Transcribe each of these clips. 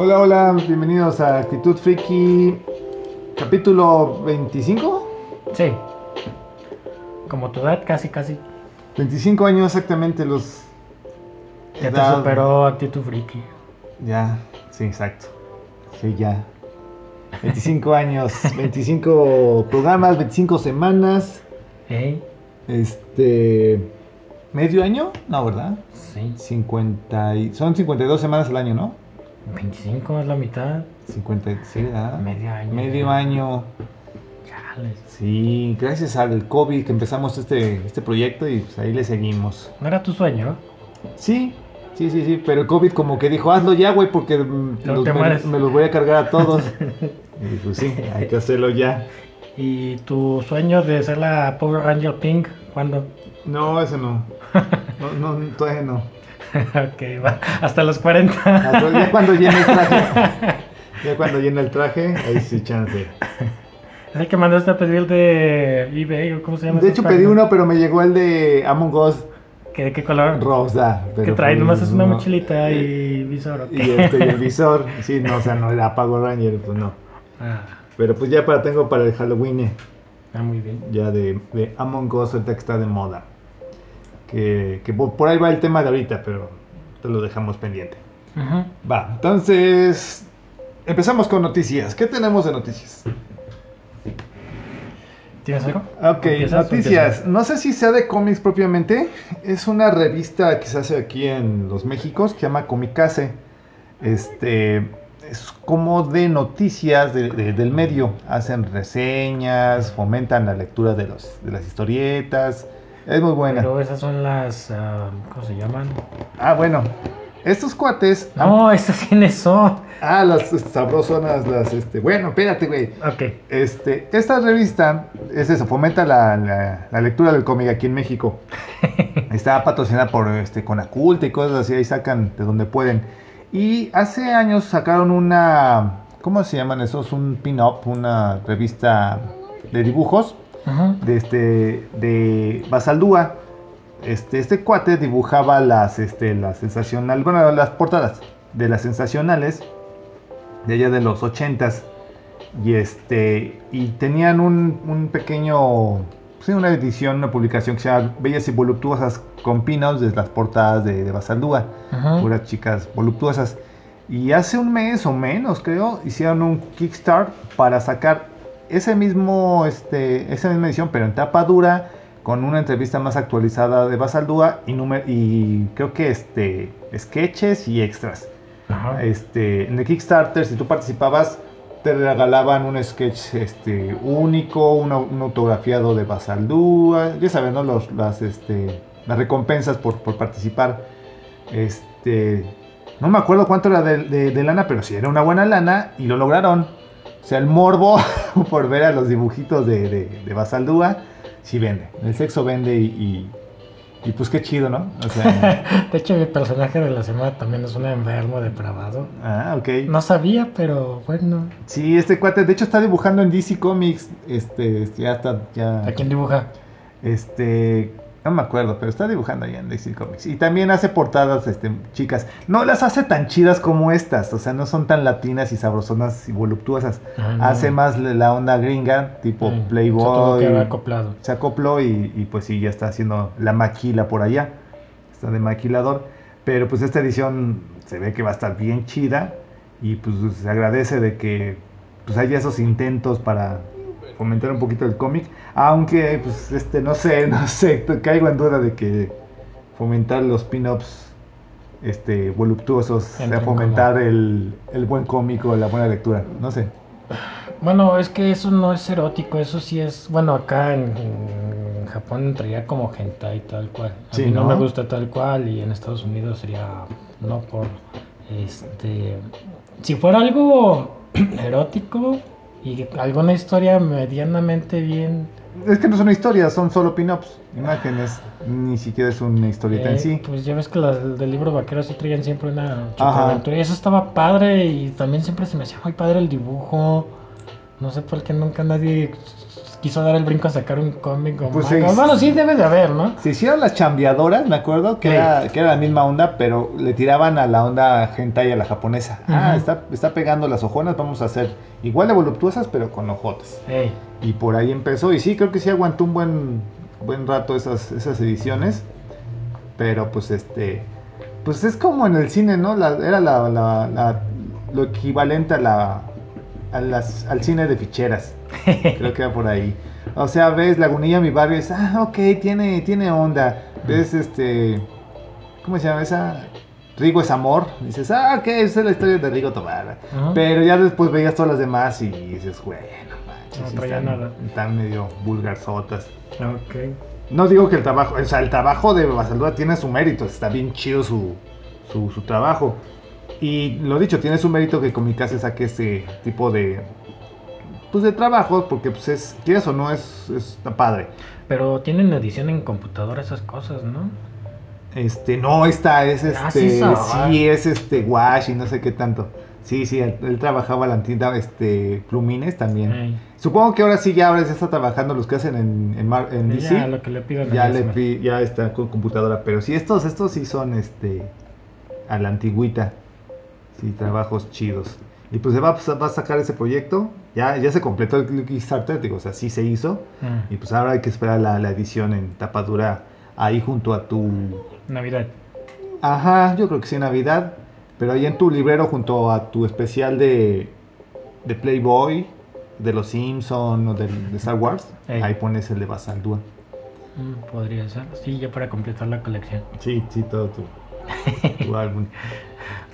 Hola, hola, bienvenidos a Actitud Friki, capítulo 25. Sí. Como tu edad, casi, casi. 25 años exactamente, los. Ya te superó Actitud Friki. Ya, sí, exacto. Sí, ya. 25 años, 25 programas, 25 semanas. ¿Eh? Este. ¿Medio año? No, ¿verdad? Sí. 50 y- son 52 semanas al año, ¿no? 25 es la mitad. 50, sí, ¿verdad? Medio año. Medio año. Chales. Sí, gracias al COVID que empezamos este, este proyecto y pues ahí le seguimos. ¿No era tu sueño? Sí, sí, sí, sí, pero el COVID como que dijo, hazlo ya, güey, porque mm, los- me, los voy a cargar a todos. y pues sí, hay que hacerlo ya. ¿Y tu sueño de ser la Power Ranger Pink? ¿Cuándo? No, eso no. No, no, todavía no. ok, va. Hasta los 40. Hasta Ya cuando llene el traje, ya cuando llene el traje, ahí sí chance. Es el que mandaste a pedir el de eBay o cómo se llama. De hecho pedí uno, pero me llegó el de Among Us ¿Que ¿De qué color? rosa. que trae pues, nomás es una no. mochilita y visor. ok. Y este, y el visor, sí, no, o sea, no era Power Ranger, pues no. Ah, Pero pues ya para tengo para el Halloween, ah, muy bien. ya de, de Among Us, ahorita que está de moda. Que, que por, ahí va el tema de ahorita, pero te lo dejamos pendiente. Va, entonces empezamos con noticias. ¿Qué tenemos de noticias? ¿Tienes algo? Ok, ¿Empiezas o noticias. No sé si sea de cómics propiamente. Es una revista que se hace aquí en los Méxicos que se llama Comicase. Este es como de noticias de- de- del medio. Hacen reseñas, fomentan la lectura de, los, de las historietas. Es muy buena. Pero esas son las. ah, ¿Cómo se llaman? Ah, bueno. Estos cuates. No, esas quiénes son. Ah, las sabrosonas, las este. Bueno, espérate, güey. Ok. Este, esta revista es eso, fomenta la, la- la lectura del cómic aquí en México. Está patrocinada por este, Conacult y cosas así, ahí sacan de donde pueden. Y hace años sacaron una, ¿cómo se llaman esos? Un pin-up, una revista de dibujos De, este, de Basaldúa. Este, este cuate dibujaba las, este, las sensacionales, bueno, las portadas de las sensacionales de allá de los ochentas. Y este, y tenían un, un pequeño, sí, una edición, una publicación que se llama Bellas y Voluptuosas con pinos de las portadas de, de Basaldúa puras chicas voluptuosas. Y hace un mes o menos, creo, hicieron un Kickstart para sacar ese mismo, este, esa misma edición, pero en tapa dura, con una entrevista más actualizada de Basaldúa y, y creo que este, sketches y extras. Ajá. Este, en el Kickstarter, si tú participabas, te regalaban un sketch este, único, una- un autografiado de Basaldúa, ya sabes, ¿no? Los, las, este, las recompensas por, por participar. Este, no me acuerdo cuánto era de, de- de lana, pero sí era una buena lana y lo lograron. O sea, el morbo por ver a los dibujitos de, de, de Basaldúa, sí vende. El sexo vende y, y, y pues qué chido, ¿no? O sea, De hecho, mi personaje de la semana también es un enfermo depravado. ah, ok. No sabía, pero bueno. Sí, este cuate, de hecho está dibujando en DC Comics, este, este, ya está, ya, ¿A quién dibuja? este, no me acuerdo, pero está dibujando ahí en DC Comics. Y también hace portadas, este, chicas. No las hace tan chidas como estas, o sea, no son tan latinas y sabrosonas y voluptuosas. Ah, no. Hace más la onda gringa, tipo Sí, Se tuvo Playboy. haber acoplado. se acopló y, y, pues sí, ya está haciendo la maquila por allá. Está de maquilador. Pero pues esta edición se ve que va a estar bien chida. Y pues se agradece de que pues haya esos intentos para fomentar un poquito el cómic. Aunque pues este, no sé, no sé, caigo en duda de que fomentar los pin-ups este, voluptuosos, sea fomentar como- el, el buen cómico, la buena lectura. No sé. Bueno, es que eso no es erótico, eso sí es. Bueno, acá en, en Japón entraría como hentai tal cual. A Sí, mí no, ¿no? me gusta tal cual y en Estados Unidos sería no por. Este. Si fuera algo erótico y alguna historia medianamente bien. Es que no son historias, son solo pin-ups, imágenes. Ni siquiera es una historieta eh, en sí. Pues ya ves que las del libro vaquero sí traían siempre una aventura y eso estaba padre y también siempre se me hacía muy padre el dibujo. No sé por qué nunca nadie quiso dar el brinco a sacar un cómic o Pues sí. Bueno, sí debe de haber, ¿no? Se hicieron las chambeadoras, me acuerdo, que, Sí. era, que era la misma onda, pero le tiraban a la onda hentai a la japonesa. Ah, está, está pegando las ojonas, vamos a hacer igual de voluptuosas, pero con ojotas. Y por ahí empezó, y sí, creo que sí aguantó un buen, buen rato esas, esas ediciones. Pero pues este, pues es como en el cine, ¿no? La- era la, la- la- lo equivalente a la, a las- al cine de ficheras. Creo que va por ahí. O sea, ves Lagunilla, mi barrio, y dices, ah, ok, tiene, tiene onda. Ves este, ¿cómo se llama esa? Rigo es amor. Dices, ah, ok, esa es la historia de Rigo Tobar. Ajá. Pero ya después veías todas las demás y dices, güey, no manches, No traía están, nada. están medio vulgarzotas. Ok. No digo que el trabajo, o sea, el trabajo de Basaldúa tiene su mérito, está bien chido su, su, su trabajo. Y lo dicho, tiene su mérito que Comicase saque ese tipo de, pues de trabajo, porque pues es, quieras o no, es, es está padre. Pero tienen edición en computadora esas cosas, ¿no? Este, no, esta es Ah, este, sí, es este Wash y no sé qué tanto. Sí, sí, él, él trabajaba la tinta, este, Plumines también. Supongo que ahora sí, ya ahora ya está trabajando los que hacen en, en, Mar- en DC. Ya, lo que le pidan. ya le pi- ya está con computadora pero sí estos estos sí son este a la antigüita sí trabajos chidos y pues se va, va a sacar ese proyecto ya ya se completó el Kickstarter digo o sea sí se hizo Mm, y pues ahora hay que esperar la, la edición en tapadura ahí junto a tu Navidad. ajá yo creo que sí Navidad pero ahí en tu librero junto a tu especial de de Playboy de los Simpson o de Star Wars Ey. ahí pones el de Basaldúa Mm, podría ser. Sí, ya para completar la colección. sí sí todo tu, tu álbum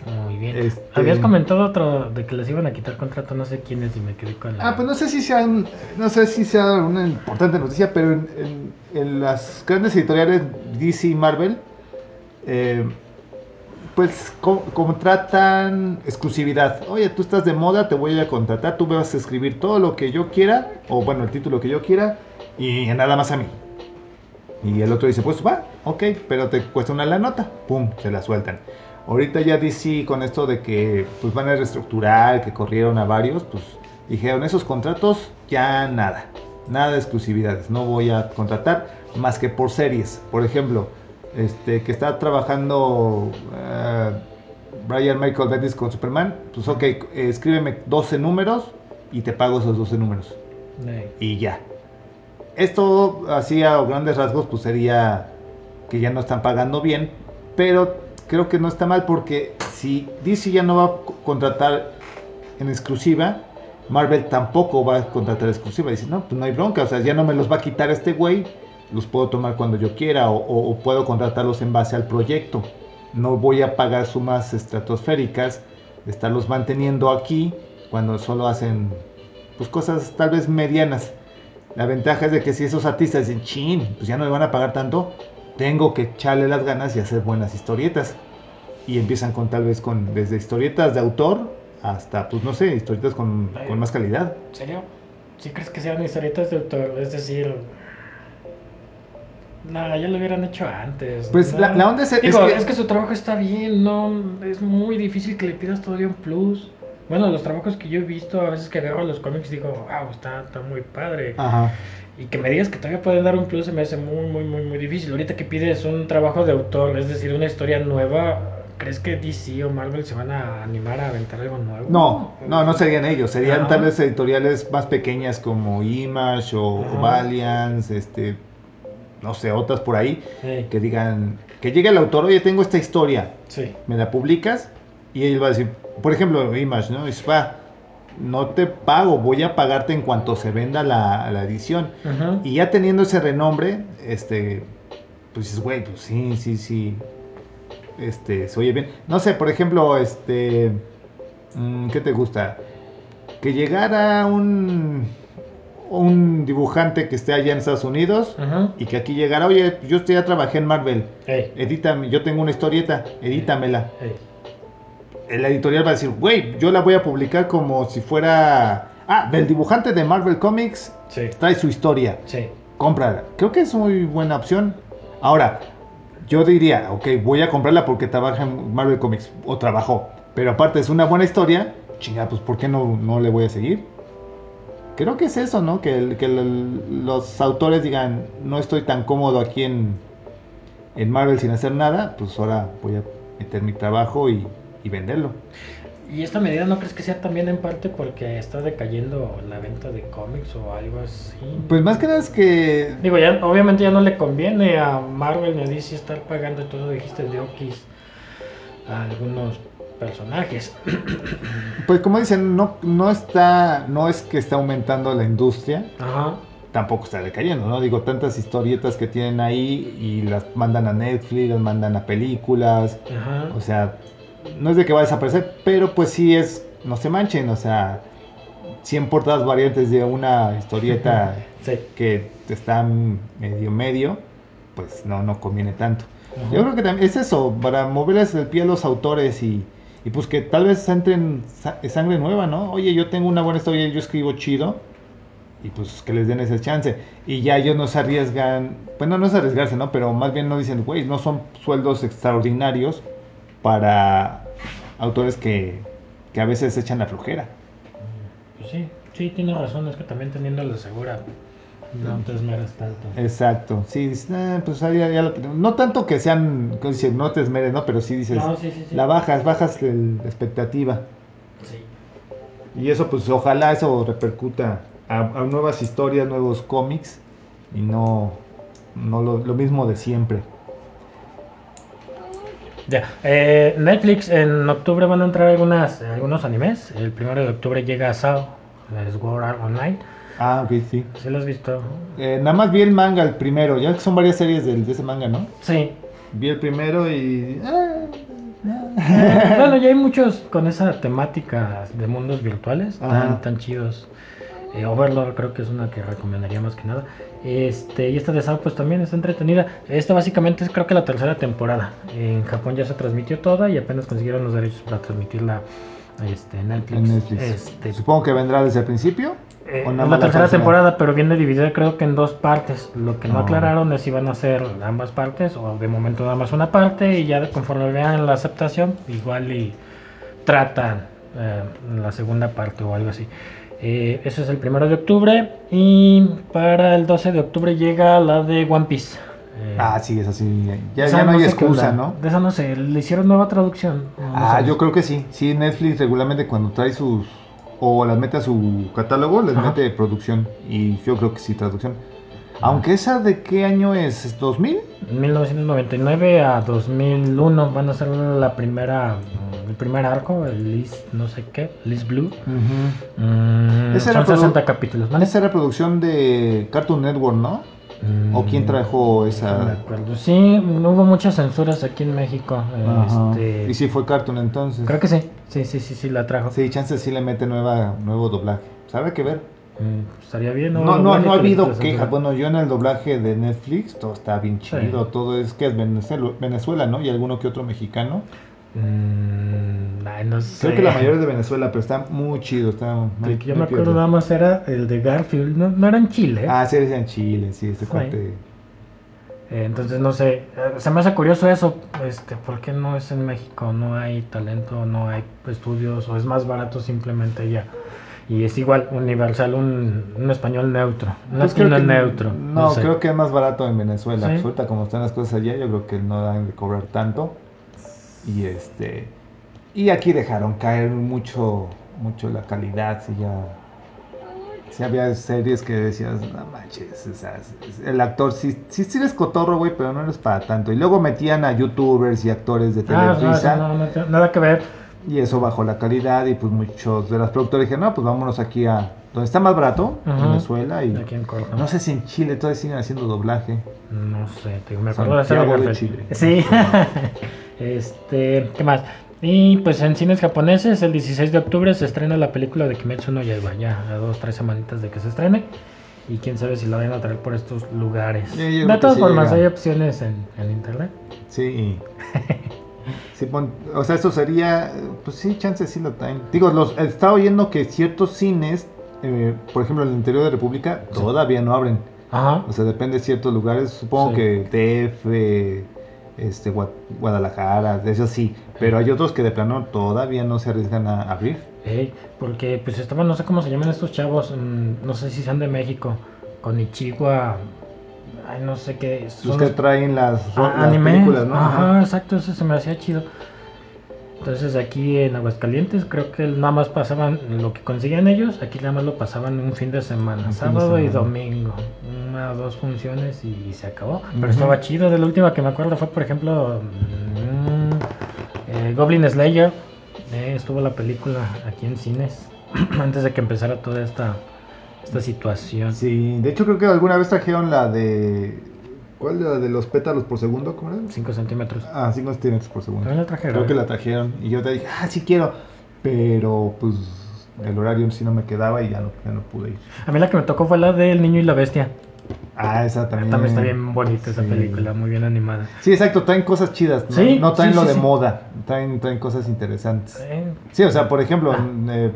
Muy bien. Este- Habías comentado otro de que les iban a quitar contrato, no sé quiénes, y me quedé con la. Ah, pues no sé si sea, un- no sé si sea una importante noticia, pero en, en- en las grandes editoriales DC y Marvel, eh, pues co- contratan exclusividad. Oye, tú estás de moda, te voy a contratar, tú me vas a escribir todo lo que yo quiera, o bueno, el título que yo quiera, y nada más a mí. Y el otro dice, pues va, ok, pero te cuesta una la nota, pum, se la sueltan. Ahorita ya DC con esto de que pues van a reestructurar, que corrieron a varios, pues dijeron esos contratos ya nada, nada de exclusividades, no voy a contratar más que por series. Por ejemplo, este que está trabajando eh, Brian Michael Bendis con Superman, pues ok, escríbeme 12 números y te pago esos 12 números y ya. Esto, así a grandes rasgos, pues sería que ya no están pagando bien, pero creo que no está mal porque si DC ya no va a co- contratar en exclusiva, Marvel tampoco va a contratar exclusiva. Dice, no, pues no hay bronca, o sea, ya no me los va a quitar este güey, los puedo tomar cuando yo quiera o, puedo contratarlos en base al proyecto. No voy a pagar sumas estratosféricas estarlos manteniendo aquí cuando solo hacen pues cosas tal vez medianas. La ventaja es de que si esos artistas dicen, chin, pues ya no me van a pagar tanto, tengo que echarle las ganas y hacer buenas historietas. Y empiezan con tal vez con desde historietas de autor hasta, pues no sé, historietas con, con más calidad. ¿En serio? ¿Sí crees que sean historietas de autor? Es decir. No, ya lo hubieran hecho antes. Pues ¿no? la- la onda es- es que- es que su trabajo está bien, no. Es muy difícil que le pidas todavía un plus. Bueno, los trabajos que yo he visto, a veces que agarro los cómics, digo, wow, está, está muy padre. Ajá. Y que me digas que todavía pueden dar un plus se me hace muy, muy, muy, muy difícil. Ahorita que pides un trabajo de autor, es decir, una historia nueva, ¿crees que DC o Marvel se van a animar a aventar algo nuevo? No, no, no serían ellos, serían Ajá. tal vez editoriales más pequeñas como Image o, o Ajá. Valiant, este, no sé, otras por ahí, Sí, que digan, que llegue el autor, oye, tengo esta historia, sí. me la publicas y él va a decir, por ejemplo, Image, ¿no? No te pago, voy a pagarte en cuanto se venda la, la edición. Y ya teniendo ese renombre, este, pues dices, güey, pues sí, sí, sí, este, se oye bien. No sé, por ejemplo, este, mm, ¿qué te gusta? Que llegara un, un dibujante que esté allá en Estados Unidos y que aquí llegara, oye, yo ya trabajé en Marvel, Ey, edítame, yo tengo una historieta, edítamela. La editorial va a decir, güey, yo la voy a publicar como si fuera... Ah, del dibujante de Marvel Comics Sí, trae su historia, sí. cómprala. Creo que es muy buena opción. Ahora, yo diría, ok, voy a comprarla porque trabaja en Marvel Comics o trabajó. Pero aparte es una buena historia, chinga, pues ¿por qué no, no le voy a seguir? creo que es eso, ¿no? Que, el- que el- los autores digan, no estoy tan cómodo aquí en, en Marvel sin hacer nada, pues ahora voy a meter mi trabajo y, y venderlo. ¿Y esta medida no crees que sea también en parte porque está decayendo la venta de cómics o algo así? Pues más que nada es que Digo, ya obviamente ya no le conviene a Marvel ni a DC estar pagando, tú lo dijiste, de Okis a algunos personajes. Pues como dicen, no, no está, no es que está aumentando la industria, Ajá. tampoco está decayendo, ¿no? Digo, tantas historietas que tienen ahí y las mandan a Netflix, las mandan a películas, Ajá. o sea, no es de que va a desaparecer, pero pues sí es, no se manchen, o sea, 100 portadas variantes de una historieta Sí. que está medio medio, pues no, no conviene tanto. Ajá. Yo creo que también es eso, para moverles el pie a los autores y, y pues que tal vez entren sa- sangre nueva, ¿no? Oye, yo tengo una buena historia, yo escribo chido y pues que les den ese chance. Y ya ellos no se arriesgan, bueno, no es arriesgarse, ¿no? Pero más bien no dicen, güey, no son sueldos extraordinarios para autores que, que a veces echan la flojera. Pues sí, sí, tienes razón, es que también teniendo la segura no te esmeras tanto. Exacto, sí, "Ah, pues ahí ya, ya lo tenemos". no tanto que sean, que dicen, no te esmeres, ¿no? Pero sí dices, No, sí, sí, sí. la bajas, bajas la expectativa. Sí. Y eso, pues ojalá eso repercuta a, a nuevas historias, nuevos cómics y no, no lo, lo mismo de siempre. Ya, eh, Netflix en octubre van a entrar algunas, algunos animes. El primero de octubre llega SAO, Sword Art Online. Ah, ok, sí. ¿Sí lo has visto? Eh, nada más vi el manga, el primero, ya que son varias series de, ese manga, ¿no? Sí. Vi el primero y... ah, bueno, ya hay muchos con esa temática de mundos virtuales tan, tan chidos. Eh, Overlord creo que es una que recomendaría más que nada. Este, y esta de SAO pues también está entretenida. Esta básicamente es creo que la tercera temporada. En Japón ya se transmitió toda y apenas consiguieron los derechos para transmitirla este, en Netflix. en Netflix. Este, Supongo que vendrá desde el principio. Eh, ¿O es la tercera temporada, pero viene dividida creo que en dos partes. Lo que no Ah. aclararon es si van a hacer ambas partes o de momento nada más una parte y ya conforme vean la aceptación, igual y tratan eh, la segunda parte o algo así. Eh, eso es el primero de octubre y para el 12 de octubre llega la de One Piece. Eh, Ah, sí, es así. Ya, esa ya no hay sé qué excusa. ¿no? De esa no sé, le hicieron nueva traducción. No, no Ah, sabes. yo creo que sí. Sí, Netflix regularmente cuando trae sus... O las mete a su catálogo, les Ajá. mete producción. Y yo creo que sí, traducción. Aunque esa de qué año es, ¿Es ¿2000? 1999 a 2001 van a ser la primera, el primer arco, el Liz no sé qué, Liz Blue. Mm, Ese son era produ- 60 capítulos. ¿vale? Esa era producción de Cartoon Network, ¿no? ¿O quién Mm, trajo no me esa...? acuerdo. Sí, no hubo muchas censuras aquí en México. Este, Y sí fue Cartoon entonces. Creo que sí, sí, sí, sí, sí la trajo. Sí, chance sí le mete nueva, nuevo doblaje. ¿Sabe qué ver? Mm, estaría bien. No, no, doblaje no ha que habido quejas. Bueno, yo en el doblaje de Netflix, todo está bien Sí. chido. Todo es que es Venezuela, Venezuela, ¿no? Y alguno que otro mexicano. Mm, ay, no sé. Creo que la mayoría es de Venezuela, pero está muy chido. Está muy, El que yo me acuerdo nada más era el de Garfield, no, no era en Chile. Ah, sí, es en Chile, sí, cuate. Eh, entonces no sé, eh, se me hace curioso eso, este, ¿por qué no es en México? No hay talento, no hay estudios, o es más barato simplemente ya. Y es igual, universal, un, un español neutro, un Pues latino neutro. No, sé. creo que es más barato en Venezuela. Sí. Pues ahorita como están las cosas allá, yo creo que no dan de cobrar tanto. Y este. Y aquí dejaron caer mucho, mucho la calidad. Si ya. Si había series que decías, no manches, o sea, el actor sí, sí, sí eres cotorro, güey, pero no eres para tanto. Y luego metían a youtubers y actores de Ah, no, Televisa. eso no, no tiene nada que ver. Y eso bajó la calidad y pues muchos de las productoras dijeron, no, pues vámonos aquí a donde está más barato, Ajá. Venezuela. Y Aquí en no sé si en Chile todavía siguen haciendo doblaje. No sé, te- me acuerdo de Santiago de Garfield. Chile. Sí. este, ¿qué más? Y pues en cines japoneses, el 16 de octubre se estrena la película de Kimetsu no Yaiba, ya a dos, tres semanitas de que se estrene. Y quién sabe si la vayan a traer por estos lugares. De todas sí formas, llega. hay opciones en, en internet. Sí. y- sí, pon- o sea, eso sería, pues sí, chance sí lo traen. Digo, los, estaba oyendo que ciertos cines, eh, por ejemplo, en el interior de República, Sí. todavía no abren. Ajá. O sea, depende de ciertos lugares. Supongo Sí. que DF, este, Gua- Guadalajara, eso sí. Pero hay otros que de plano todavía no se arriesgan a abrir. Ey, porque pues estaban, no sé cómo se llaman estos chavos, mm, no sé si sean de México, con Ichigua, ay, no sé qué. son Los que traen las, Ah, las películas, ¿no? Ajá, exacto, eso se me hacía chido. Entonces aquí en Aguascalientes creo que nada más pasaban lo que conseguían ellos, aquí nada más lo pasaban un fin de semana, Un fin de sábado y domingo, una o dos funciones y se acabó. Pero estaba chido, de la última que me acuerdo fue por ejemplo mm, eh, Goblin Slayer, eh, estuvo la película aquí en cines antes de que empezara toda esta, esta situación. Sí, de hecho creo que alguna vez trajeron la de... ¿Cuál? La de los pétalos por segundo, ¿cómo era? 5 centímetros. Ah, 5 centímetros por segundo. También la trajeron. Creo que la trajeron y yo te dije, ah, sí quiero, pero pues el horario sí no me quedaba y ya no, ya no pude ir. A mí la que me tocó fue la del niño y la bestia. Ah, esa también. También está bien bonita esa Sí. película, muy bien animada. Sí, exacto, traen cosas chidas, ¿no? Sí, no traen sí, lo de moda, traen, traen cosas interesantes. Eh, Sí, o sea, por ejemplo, Ah. eh,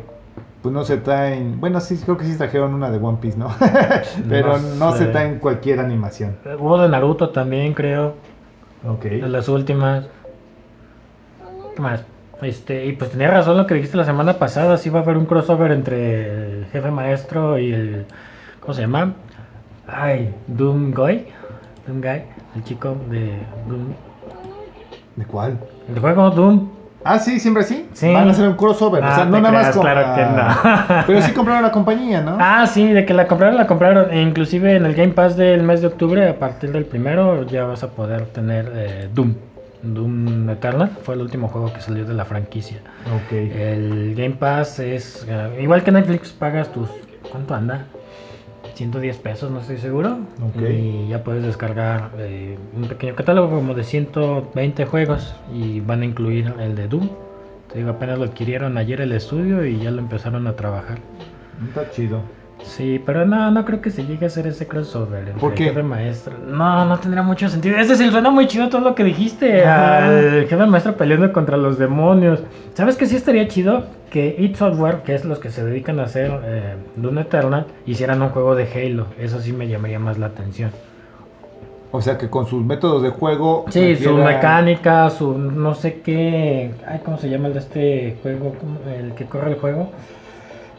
pues no se traen, bueno, sí, creo que sí trajeron una de One Piece, ¿no? Pero no, No se sé. traen cualquier animación. Hubo de Naruto también, creo, Ok. de las últimas. ¿Qué más? Este, y pues tenía razón lo que dijiste la semana pasada, sí va a haber un crossover entre el jefe maestro y el ¿cómo se llama? Ay, Doom Guy, Doom Guy, el chico de Doom, ¿De cuál? el juego Doom. Ah, sí, siempre sí. Sí. Van a hacer un crossover, o Ah, sea, no nada más con- claro que no. Pero sí compraron la compañía, ¿no? Ah, sí, de que la compraron, la compraron. E inclusive en el Game Pass del mes de octubre, a partir del primero, ya vas a poder tener eh, Doom. Doom Eternal fue el último juego que salió de la franquicia. Ok. El Game Pass es eh, igual que Netflix, pagas tus. ¿Cuánto anda? 110 pesos, no estoy seguro. Ok. Y ya puedes descargar eh, un pequeño catálogo como de 120 juegos y van a incluir el de Doom. Te digo, apenas lo adquirieron ayer el estudio y ya lo empezaron a trabajar. Está chido. Sí, pero no, no creo que se llegue a hacer ese crossover entre ¿Por qué? jefe maestro. No, no tendría mucho sentido. Es decir, suena muy chido todo lo que dijiste. Ajá. Al jefe maestro peleando contra los demonios. ¿Sabes qué sí estaría chido? Que id Software, que es los que se dedican a hacer eh, Doom Eternal, hicieran un juego de Halo. Eso sí me llamaría más la atención. O sea que con sus métodos de juego. Sí, su metieran- mecánica, su no sé qué. Ay, ¿cómo se llama el de este juego? ¿Cómo- El que corre el juego.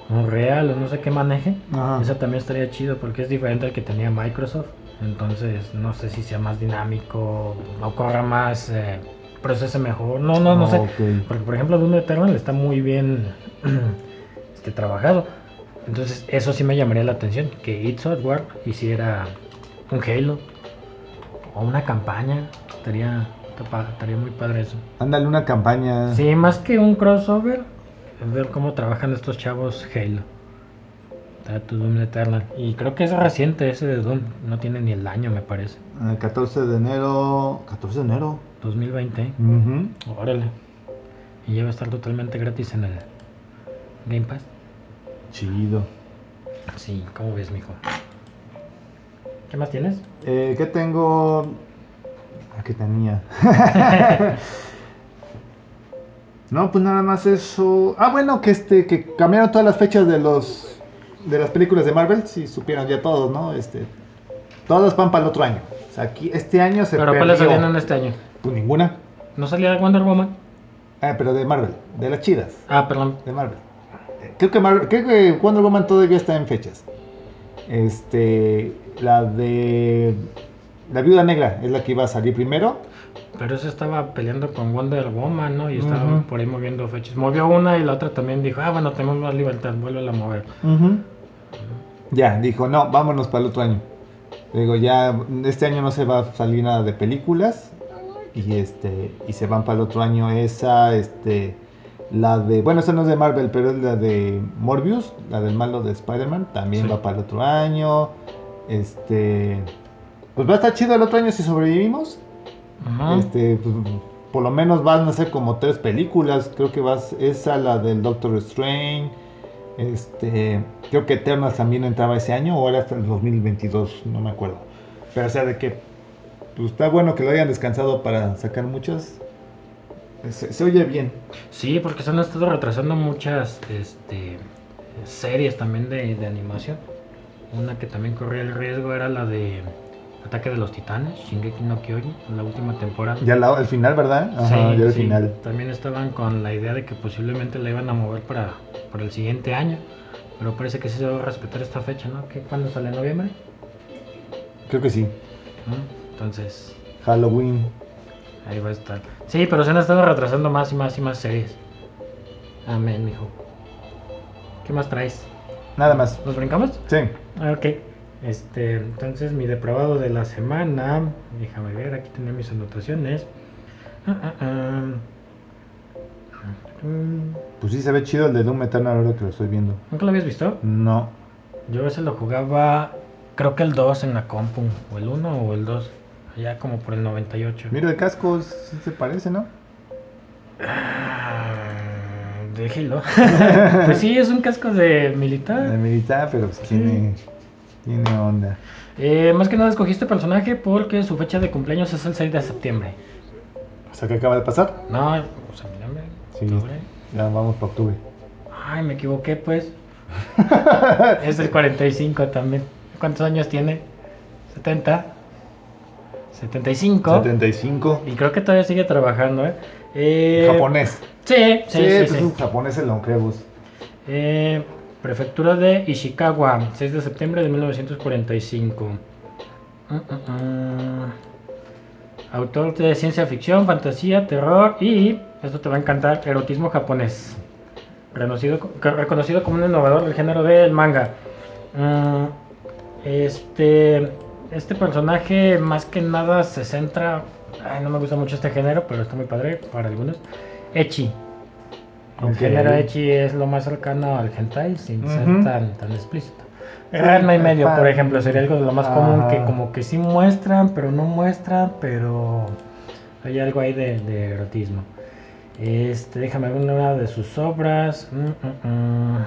Real o no sé qué maneje. Ajá. Eso también estaría chido porque es diferente al que tenía Microsoft. Entonces, no sé si sea más dinámico o corra más, eh, procese mejor. No, no, no sé. Ok. Porque, por ejemplo, Doom Eternal está muy bien este, trabajado. Entonces, eso sí me llamaría la atención. Que id Software hiciera un Halo o una campaña. Estaría, estaría muy padre eso. Ándale una campaña. Sí, más que un crossover, ver cómo trabajan estos chavos Halo. Tu Doom Eternal. Y creo que es reciente ese de Doom. No tiene ni el año, me parece. El 14 de enero. 14 de enero. 2020. ¿eh? Ujú. Órale. Y ya va a estar totalmente gratis en el Game Pass. Chido. Sí, ¿cómo ves, mijo? ¿Qué más tienes? Eh, ¿Qué tengo? Ah, ¿Qué tenía? no, pues nada más eso. Ah, bueno, que este, que cambiaron todas las fechas de los de las películas de Marvel, si supieron ya todos, ¿no? Este, todas van para el otro año. O sea, aquí este año se ¿Pero cuáles salían en este año? Pues ninguna. ¿No salía Wonder Woman? Ah, pero de Marvel, de las chidas, Ah, perdón. de Marvel. Eh, Creo que Marvel, creo que Wonder Woman todavía está en fechas. Este, la de la Viuda Negra es la que iba a salir primero. Pero ese estaba peleando con Wonder Woman, ¿no? Y estaba Ujú. por ahí moviendo fechas. Movió una y la otra también dijo, ah, bueno, tenemos más libertad, vuelve a mover. Ya, dijo, no, vámonos para el otro año. Digo, ya este año no se va a salir nada de películas. Y este, y se van para el otro año esa, este, la de, bueno, esa no es de Marvel, pero es la de Morbius, la del malo de Spider-Man, también Sí. va para el otro año. Este, pues va a estar chido el otro año si sobrevivimos. Ajá. Este, pues, por lo menos van a ser como tres películas. Creo que vas esa, la del Doctor Strange. Este, creo que Eternals también entraba ese año o era hasta el 2022, no me acuerdo. Pero o sea, de que pues, está bueno que lo hayan descansado para sacar muchas. Se, se oye bien. Sí, porque se han estado retrasando muchas este, series también de, de animación. Una que también corría el riesgo era la de Ataque de los Titanes, Shingeki no Kyojin, la última temporada. Ya la- al final, ¿verdad? Ajá, Sí, ya sí, final. También estaban con la idea de que posiblemente la iban a mover para para el siguiente año. Pero parece que sí se va a respetar esta fecha, ¿no? ¿Qué, ¿Cuándo sale? ¿En noviembre? Creo que sí. Entonces, Halloween. ahí va a estar. Sí, pero se han estado retrasando más y más y más series. Amén, mijo. ¿Qué más traes? Nada más. ¿Nos brincamos? Sí. Ah, Ok. Este, entonces mi depravado de la semana. Déjame ver, aquí tenía mis anotaciones. Ah, ah, ah. Mm, Pues sí, se ve chido el de Doom Eternal ahora que lo estoy viendo. ¿Nunca lo habías visto? No. Yo ese lo jugaba, creo que el 2 en la compu, o el 1 o el 2, allá como por el 98. Mira el casco, sí se parece, ¿no? Déjelo. pues sí, es un casco de militar. De militar, pero pues tiene, tiene onda. Eh, más que nada escogiste personaje porque su fecha de cumpleaños es el 6 de septiembre. O sea, ¿qué acaba de pasar? No, o sea, mírame. Sí. octubre. Ya vamos para octubre. Ay, me equivoqué, pues. es el 45 también. ¿Cuántos años tiene? 70. 75. 75. Y creo que todavía sigue trabajando, ¿eh? Eh, Japonés. Sí, sí, sí. pues sí. un japonés el longevos. Eh, prefectura de Ishikawa, 6 de septiembre de 1945. Mm, mm, mm. Autor de ciencia ficción, fantasía, terror y, esto te va a encantar, erotismo japonés. Reconocido, co- reconocido como un innovador del género del manga. Mm, este, este personaje más que nada se centra... Ay, no me gusta mucho este género, pero está muy padre para algunos. Echi. El Ok. género Echi es lo más cercano al hentai sin ser tan, tan explícito. Ranma y medio, por ejemplo, sería algo de lo más común que como que sí muestran, pero no muestran, pero hay algo ahí de, de erotismo. Este, déjame ver una de sus obras. Mm, mm, mm.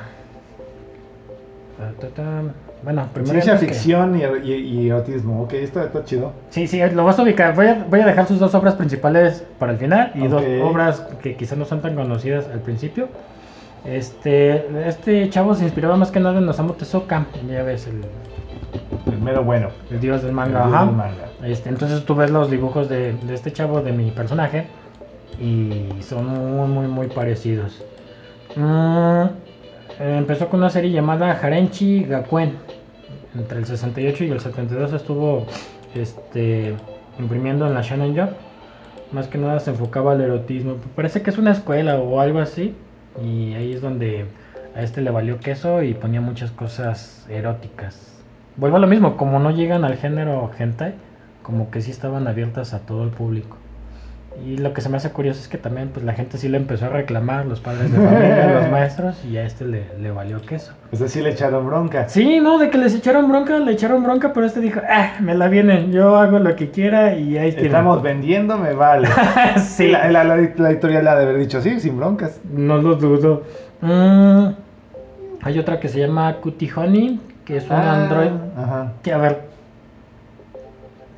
Bueno, primero Ciencia antes que- ficción y, y, y erotismo. Ok, esto está chido. Sí, sí, lo vas a ubicar. Voy a, voy a dejar sus dos obras principales para el final y dos obras que quizás no son tan conocidas al principio. Este, este chavo se inspiraba más que nada en Osamu Tezuka, ya ves, el, El mero bueno. el dios del El manga. dios ajá. del manga. Este, entonces tú ves los dibujos de, de este chavo, de mi personaje, y son muy, muy, muy parecidos. Mm, empezó con una serie llamada Harenchi Gakuen. Entre el 68 y el 72 estuvo este, imprimiendo en la Shonen Jump. Más que nada se enfocaba al erotismo. Parece que es una escuela o algo así. Y ahí es donde a este le valió queso y ponía muchas cosas eróticas. Vuelvo a lo mismo, como no llegan al género hentai, como que sí estaban abiertas a todo el público. Y lo que se me hace curioso es que también pues la gente sí le empezó a reclamar, los padres de familia, los maestros, y a este le, le valió queso. O sea, sí le echaron bronca. Sí, no, de que les echaron bronca, le echaron bronca, pero este dijo, ah, me la vienen, yo hago lo que quiera y ahí tienen". Estamos vendiendo, me vale. sí, La, la- la- la editorial le ha de haber dicho sí, sin broncas. no lo dudo. Mm, hay otra que se llama Cutie Honey, que es un Ah, android. Ajá. Que a ver,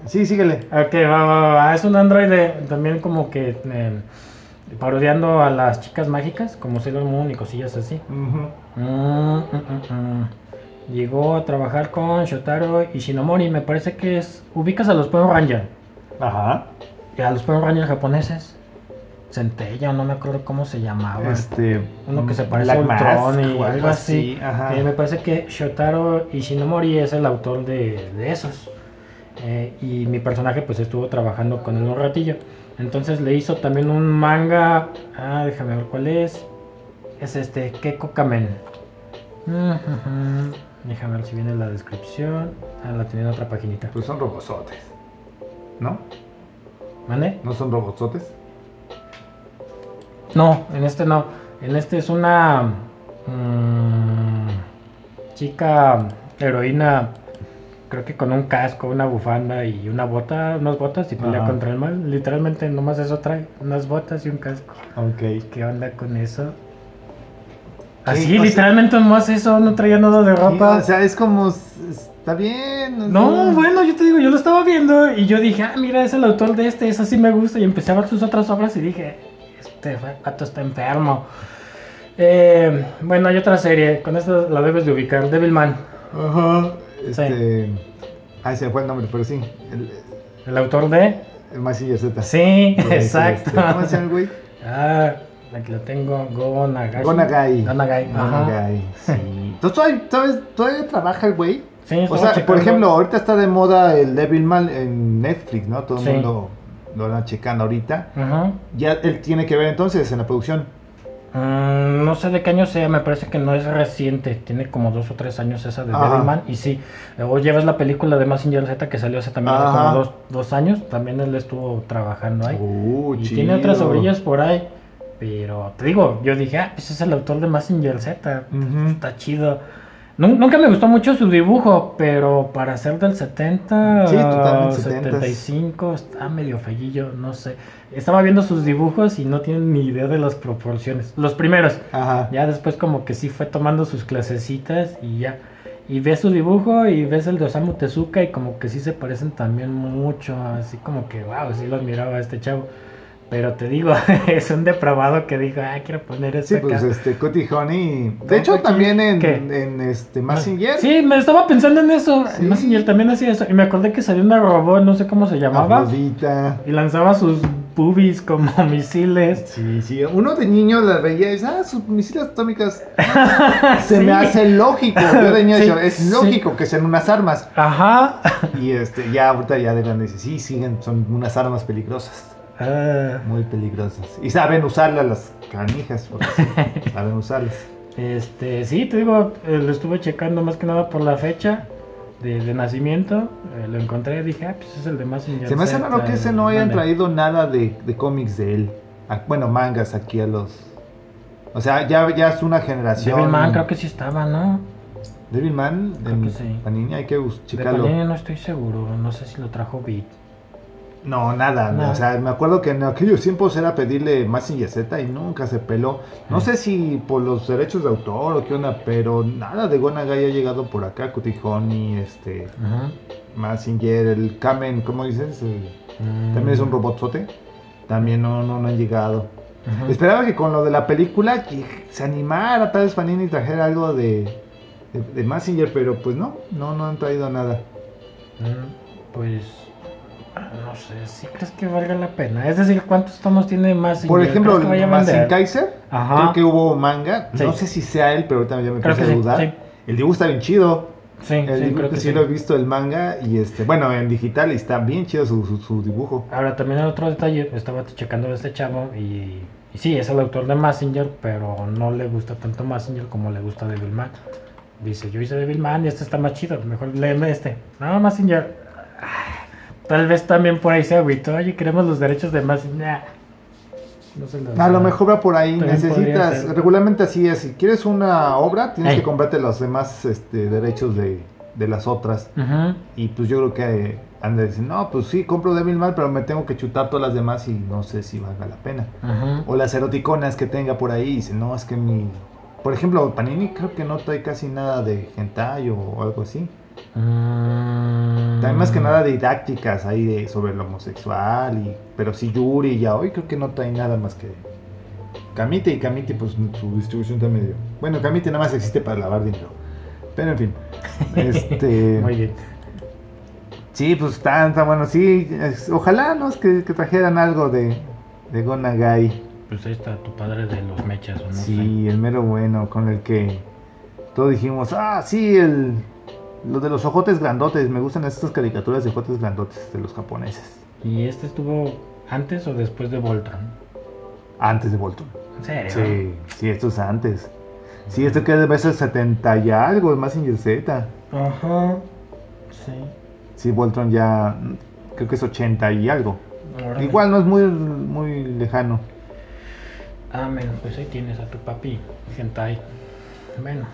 Sí, síguele. Ok, va, va, va. Es un androide también como que eh, parodiando a las chicas mágicas, como Sailor Moon y cosillas así. Ujú. Mm, mm, mm, mm. Llegó a trabajar con Shotaro Ishinomori, me parece que es... Ubicas a los Power Rangers, Ajá. y a los Power Rangers japoneses. Centella, no me acuerdo cómo se llamaba. Este. Uno que se parece a Black Ultron Mask y algo así. Ajá. Eh, me parece que Shotaro Ishinomori es el autor de, de esos. Eh, y mi personaje pues estuvo trabajando con él un ratillo. Entonces le hizo también un manga. Ah, déjame ver cuál es. Es este, Keko Kamen. Déjame ver si viene la descripción. Ah, la tenía en otra paginita. Pues son robosotes. ¿No? ¿Mande? ¿No son robosotes? No, en este no. En este es una mm, chica heroína, creo que con un casco, una bufanda y una bota, unas botas y pelea Ajá. contra el mal. Literalmente nomás eso trae, unas botas y un casco. Ok. ¿Qué onda con eso? Así, O literalmente nomás eso, no traía nada de ropa. o sea, es como. Está bien. No, bueno, yo te digo, yo lo estaba viendo y yo dije, ah, mira, es el autor de este, esa sí me gusta. Y empecé a ver sus otras obras y dije, este gato está enfermo. Eh, bueno, hay otra serie, con esto la debes de ubicar, Devilman, Ajá. Este. Ay, se me fue el nombre, pero sí. El, el autor de... el Mazinger Z. Sí, Este, exacto. ¿Cómo se llama el güey? Ah, Aquí lo tengo, Go Nagai. Go Nagai, Go ajá. Nagai, sí. Entonces, ¿todavía, ¿sabes? ¿Todavía trabaja el güey? Sí, O sea, por ejemplo, ahorita está de moda el Devilman en Netflix, ¿no? Todo el Sí. mundo lo anda checando ahorita. Ajá. Ya él tiene que ver entonces en la producción. Mm, no sé de qué año sea, me parece que no es reciente, tiene como dos o tres años esa de Ajá. Devilman. Y sí, luego llevas la película de Massinger Z que salió hace también hace como dos, dos años, también él estuvo trabajando ahí. Uh, y chido. tiene otras obrillas por ahí, pero te digo, yo dije, ah, pues es el autor de Massinger Z, está chido. Nun- Nunca me gustó mucho su dibujo, pero para ser del 70, Sí, totalmente 75, está medio feguillo, no sé. Estaba viendo sus dibujos y no tienen ni idea de las proporciones. Los primeros. Ajá. Ya después como que sí fue tomando sus clasecitas y ya. Y ves su dibujo y ves el de Osamu Tezuka y como que sí se parecen también mucho. Así como que, wow, sí lo admiraba a este chavo. Pero te digo, es un depravado que dijo, ah, quiero poner esto Sí, acá. pues este, Cody Honey. ¿Cómo De hecho, también en, en este Massinger. Sí, me estaba pensando en eso. Sí. Massinger también hacía eso. Y me acordé que salió una robot, no sé cómo se llamaba. Afrodita. Y lanzaba sus boobies como misiles. Sí, sí. Uno de niño la veía y dice, ah, sus misiles atómicas. Se Sí. me hace lógico. Yo de niño Sí, decía, es sí. lógico que sean unas armas. Ajá. Y este, ya ahorita ya de grande dice, sí, siguen, son unas armas peligrosas. Ah, Muy peligrosas. Y saben usarlas las canijas. porque sí, saben usarlas. Este, sí, te digo, eh, lo estuve checando más que nada por la fecha de, de nacimiento. eh, lo encontré y dije, ah, pues es el de Massinger Se me hace raro que ese no hayan traído nada de, de cómics de él. Bueno, mangas aquí a los. O sea, ya, ya es una generación. Devilman creo que sí estaba, ¿no? Devilman que sí. Panini, hay que bus- De checarlo. Panini no estoy seguro, no sé si lo trajo Beat. No, nada. No. O sea, me acuerdo que en aquellos tiempos era pedirle Massinger Z y nunca se peló. No sé si por los derechos de autor o qué onda, pero nada de Gonagai ha llegado por acá. Cutijoni, este. Ajá. Massinger, el Kamen, ¿cómo dices? Mm. también es un robotzote. También no, no, no han llegado. Ajá. Esperaba que con lo de la película que se animara, tal vez Panini trajera algo de, de, de Massinger, pero pues no, no, no han traído nada. Mm, Pues no sé, ¿sí crees que valga la pena? Es decir, ¿cuántos tomos tiene Massinger? Por ejemplo, ¿Crees que vaya a Massin vender? Kaiser, Ajá. creo que hubo manga, Sí. no sé si sea él, pero ahorita ya me que a dudar. El dibujo está bien chido. Sí, El sí, dibujo creo que sí, sí. lo he visto el manga y este, bueno, en digital está bien chido su, su, su dibujo. Ahora también hay otro detalle, estaba checando de este chavo y, y sí, es el autor de Massinger, pero no le gusta tanto Massinger como le gusta Devilman. Dice, yo hice Devilman y este está más chido, mejor léeme este. No, Massinger. Tal vez también por ahí se agüitó, oye, queremos los derechos de Massinger. Nah, No se los A lo mejor va por ahí, También necesitas, regularmente así es, si quieres una obra, tienes Ey. que comprarte los demás este, derechos de, de las otras. Y pues yo creo que eh, han de decir, no, pues sí, compro Devilman, pero me tengo que chutar todas las demás y no sé si valga la pena. O las eroticonas que tenga por ahí, y dice, no, es que mi... Por ejemplo, Panini creo que no trae casi nada de hentai o algo así. Mm. También más que nada didácticas ahí de, sobre lo homosexual, y, pero sí Yuri ya hoy creo que no trae nada más que... Kamite y Kamite pues su distribución está medio... Bueno, Kamite nada más existe para lavar dinero. Pero en fin. Este... Muy bien. Sí, pues está bueno. Sí, es- ojalá ¿no? Es que, que trajeran algo de, de Gonagai. Pues ahí está tu padre de los mechas, ¿o no? Sí, el mero bueno, con el que todos dijimos, ah, sí, el, lo de los ojotes grandotes. Me gustan estas caricaturas de ojotes grandotes de los japoneses. ¿Y este estuvo antes o después de Voltron? Antes de Voltron. ¿En serio? Sí, sí, esto es antes. Sí, esto que debe ser 70 y algo, es más en Z. Ajá. Sí. Sí, Voltron ya, creo que es 80 y algo. Órale. Igual no es muy, muy lejano. Amén. Pues ahí tienes a tu papi, hentai. Bueno.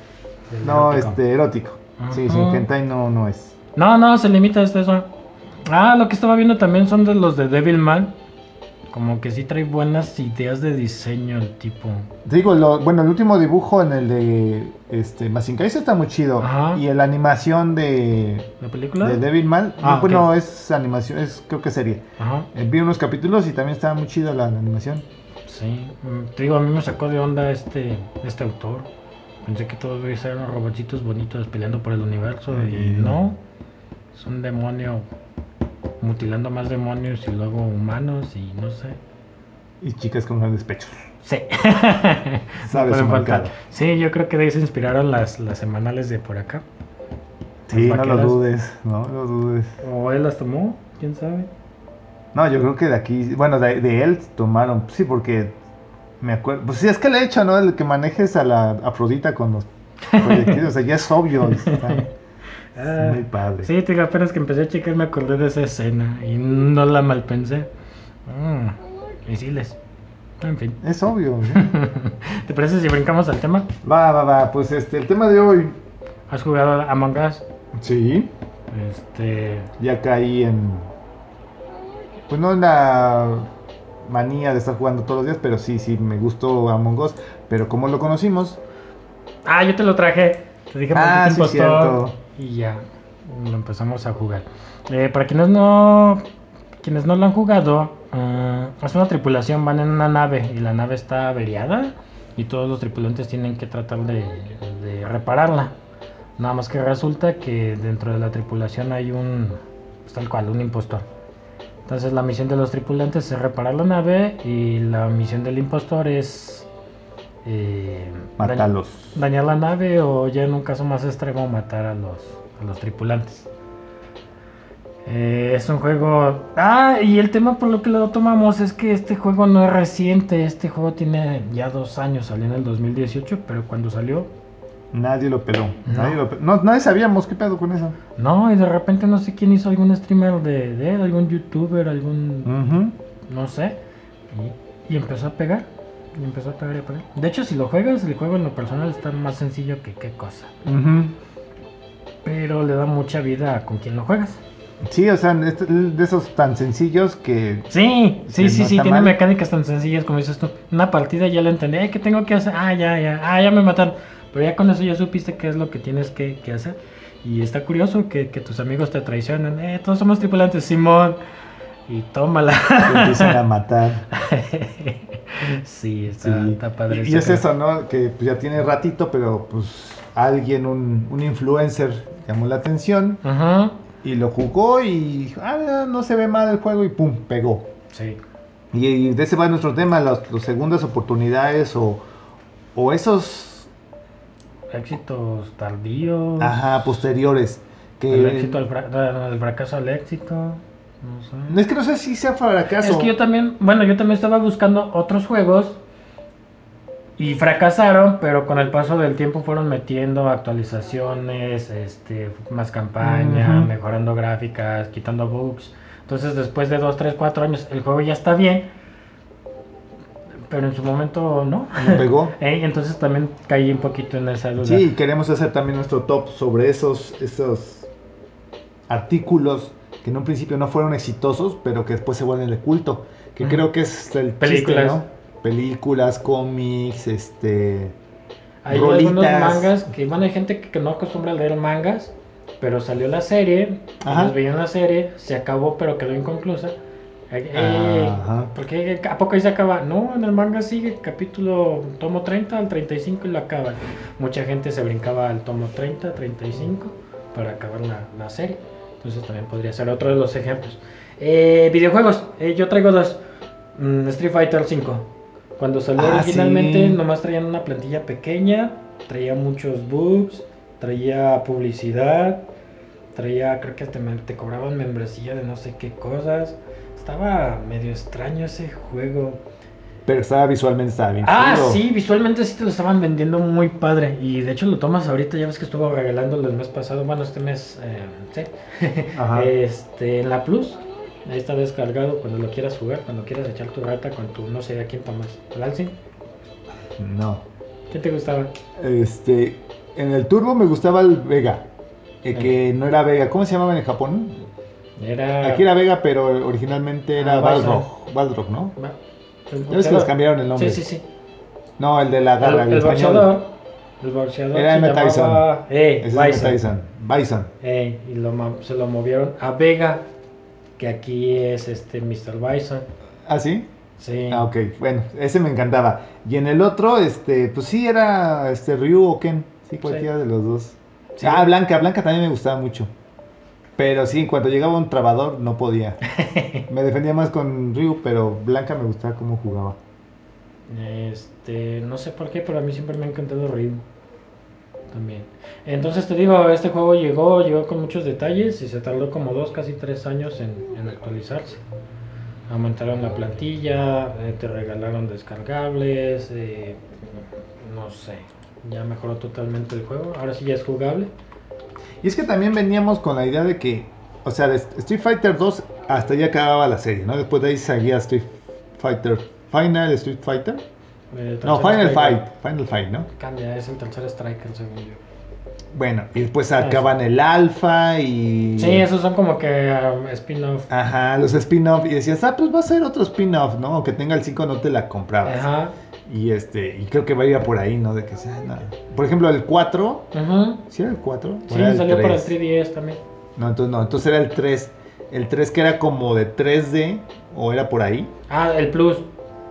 No, erótico. este, erótico. Sí, Ajá. hentai no, no es. No, no, se limita a eso. Ah, lo que estaba viendo también son de los de Devilman. Como que sí trae buenas ideas de diseño el tipo. Te Digo, lo, bueno, el último dibujo en el de este, Mazinger está muy chido. Ajá. Y la animación de, ¿La película? de Devilman, Ah, ok. bueno, es animación, es creo que serie. Ajá. Eh, Vi unos capítulos y también estaba muy chido la, la animación. Sí. Mm, Te digo, a mí me sacó de onda este, este autor. Pensé que todos eran robotitos bonitos peleando por el universo. Y no. Es un demonio mutilando más demonios y luego humanos y no sé. Y chicas con grandes pechos. Sí. Sabes faltar. mercado. Sí, yo creo que de ahí se inspiraron las, las semanales de por acá. Sí, no lo dudes, no lo dudes. O él las tomó, quién sabe. No, yo creo que de aquí, bueno, de, de él tomaron, sí, porque me acuerdo, pues sí, es que el hecho, ¿no? El que manejes a la Afrodita con los proyectiles, o sea, ya es obvio, está, Ah, muy padre. Sí, te digo, apenas que empecé a checar me acordé de esa escena y no la malpensé. Mm, misiles. En fin. Es obvio. ¿Te parece si brincamos al tema? Va, va, va, pues este, el tema de hoy, ¿Has jugado Among Us? sí, Este. ya caí en, pues no en la manía de estar jugando todos los días, pero sí, sí, me gustó Among Us, pero como lo conocimos, Ah, yo te lo traje. Te dije Ah, sí, cierto. Y ya. Lo empezamos a jugar. Eh, para quienes no. Quienes no lo han jugado. ah, es una tripulación. Van en una nave. Y la nave está averiada. Y todos los tripulantes tienen que tratar de, de repararla. Nada más que resulta que dentro de la tripulación hay un. pues, tal cual, un impostor. Entonces la misión de los tripulantes es reparar la nave. Y la misión del impostor es. eh, matalos. dañar la nave o ya en un caso más extremo matar a los, a los tripulantes. Eh, es un juego... Ah, y el tema por lo que lo tomamos es que este juego no es reciente, este juego tiene ya dos años, salió en el 2018, pero cuando salió, Nadie lo peló. No. Nadie, lo pe- no, nadie sabíamos qué pedo con eso. no, y de repente no sé quién hizo algún streamer de, de él, algún youtuber, algún... No sé, y, y empezó a pegar, y empezó a pegar y a pegar. De hecho, si lo juegas, el juego en lo personal está más sencillo que qué cosa, pero le da mucha vida con quien lo juegas. Sí, o sea, este- de esos tan sencillos que... Sí, sí, Que sí, no sí, tiene mal. mecánicas tan sencillas como dices tú. Una partida ya la entendí, Ay, ¿qué tengo que hacer? Ah, ya, ya, ah, ya me mataron. Pero ya con eso ya supiste qué es lo que tienes que, que hacer. Y está curioso que, que tus amigos te traicionan. Eh, todos somos tripulantes, Simón. Y tómala. te empiezan a matar. sí, está, Sí. está padre. Y, es eso, ¿no? Que pues, ya tiene ratito, pero pues alguien, un, un influencer, llamó la atención Ajá, y lo jugó y ah, no se ve mal el juego y pum, pegó. sí. Y, y de ese va nuestro tema, las las segundas oportunidades o, o esos, Éxitos tardíos. ajá, posteriores. Que, El éxito al fra- el fracaso al éxito. No sé. Es que no sé si sea fracaso. Es que yo también, bueno, yo también estaba buscando otros juegos y fracasaron, pero con el paso del tiempo fueron metiendo actualizaciones, este, más campaña, mejorando gráficas, quitando bugs. Entonces, después de 2, 3, 4 años, el juego ya está bien, pero en su momento no. No pegó. Eh, Entonces también caí un poquito en esa duda. Sí, queremos hacer también nuestro top sobre esos, esos artículos que en un principio no fueron exitosos, pero que después se vuelven de culto. Que Ujú. creo que es el Películas. chiste, ¿no? Películas, cómics, este... Hay Rolitas. algunos mangas que, bueno, hay gente que, que no acostumbra a leer mangas, pero salió la serie, ellos veían la serie, se acabó, pero quedó inconclusa. Eh, porque ¿a poco ahí se acaba? No, en el manga sigue capítulo tomo 30 al 35 y lo acaban. Mucha gente se brincaba al tomo 30, 35 para acabar la, la serie. Entonces también podría ser otro de los ejemplos. Eh, videojuegos, eh, yo traigo dos. Mm, Street Fighter 5. Cuando salió Ah, originalmente sí. nomás traían una plantilla pequeña, traía muchos bugs, traía publicidad, traía, creo que te, te cobraban membresía de no sé qué cosas. Estaba medio extraño ese juego. Pero estaba visualmente, estaba bien Ah, chulo. sí, visualmente sí te lo estaban vendiendo muy padre. Y de hecho lo tomas ahorita, ya ves que estuvo regalándolo el mes pasado, bueno, este mes, eh, sí. Ajá. Este, en la Plus, ahí está descargado cuando lo quieras jugar, cuando quieras echar tu rata con tu, no sé a quién tomas. ¿El Alcin? No. ¿Quién te gustaba? Este, en el turbo me gustaba el Vega. eh, que no era Vega. ¿Cómo se llamaba en Japón? Era. Aquí era Vega, pero originalmente era Ah, Balrog. Balrog, ¿no? El Ya ves que les cambiaron el nombre. Sí, sí, sí. No, el de la El, garra, el, el español. boxeador. El boxeador. Era M. llamaba- Tyson. Ey, Ese es M. Bison. Tyson. Bison. Y lo, se lo movieron a Vega, que aquí es este Mr. Bison. ¿Ah, sí? Sí. Ah, ok. Bueno, ese me encantaba. Y en el otro, este, pues sí era este Ryu o Ken. Sí, cualquiera de los dos. Sí. Ah, Blanca. Blanca también me gustaba mucho. Pero sí, en cuanto llegaba un trabador, no podía. me defendía más con Ryu, pero Blanca me gustaba cómo jugaba. Este, no sé por qué, pero a mí siempre me ha encantado Ryu. También. Entonces te digo, este juego llegó, llegó con muchos detalles y se tardó como dos, casi tres años en, en actualizarse. Aumentaron la plantilla, eh, te regalaron descargables, eh, no sé, ya mejoró totalmente el juego. Ahora sí ya es jugable. Y es que también veníamos con la idea de que, o sea, de Street Fighter 2 hasta ya acababa la serie, ¿no? Después de ahí seguía Street Fighter Final Street Fighter. No, Final Striker. Fight, Final Fight, ¿no? Cambia, es el tercer Striker, según yo. Bueno, y después sacaban el Alpha y... Sí, esos son como que um, spin-off. Ajá, los spin-off. Y decías, ah, pues va a ser otro spin-off, ¿no? Aunque tenga el 5 no te la comprabas. Ajá. Y este, y creo que va a ir por ahí, ¿no? De que sea nada. Por ejemplo, el 4, Ujú. ¿sí era el 4? Sí, salió para el 3DS también. No, entonces no, entonces era el 3. El 3 que era como de 3D, o era por ahí. Ah, el Plus.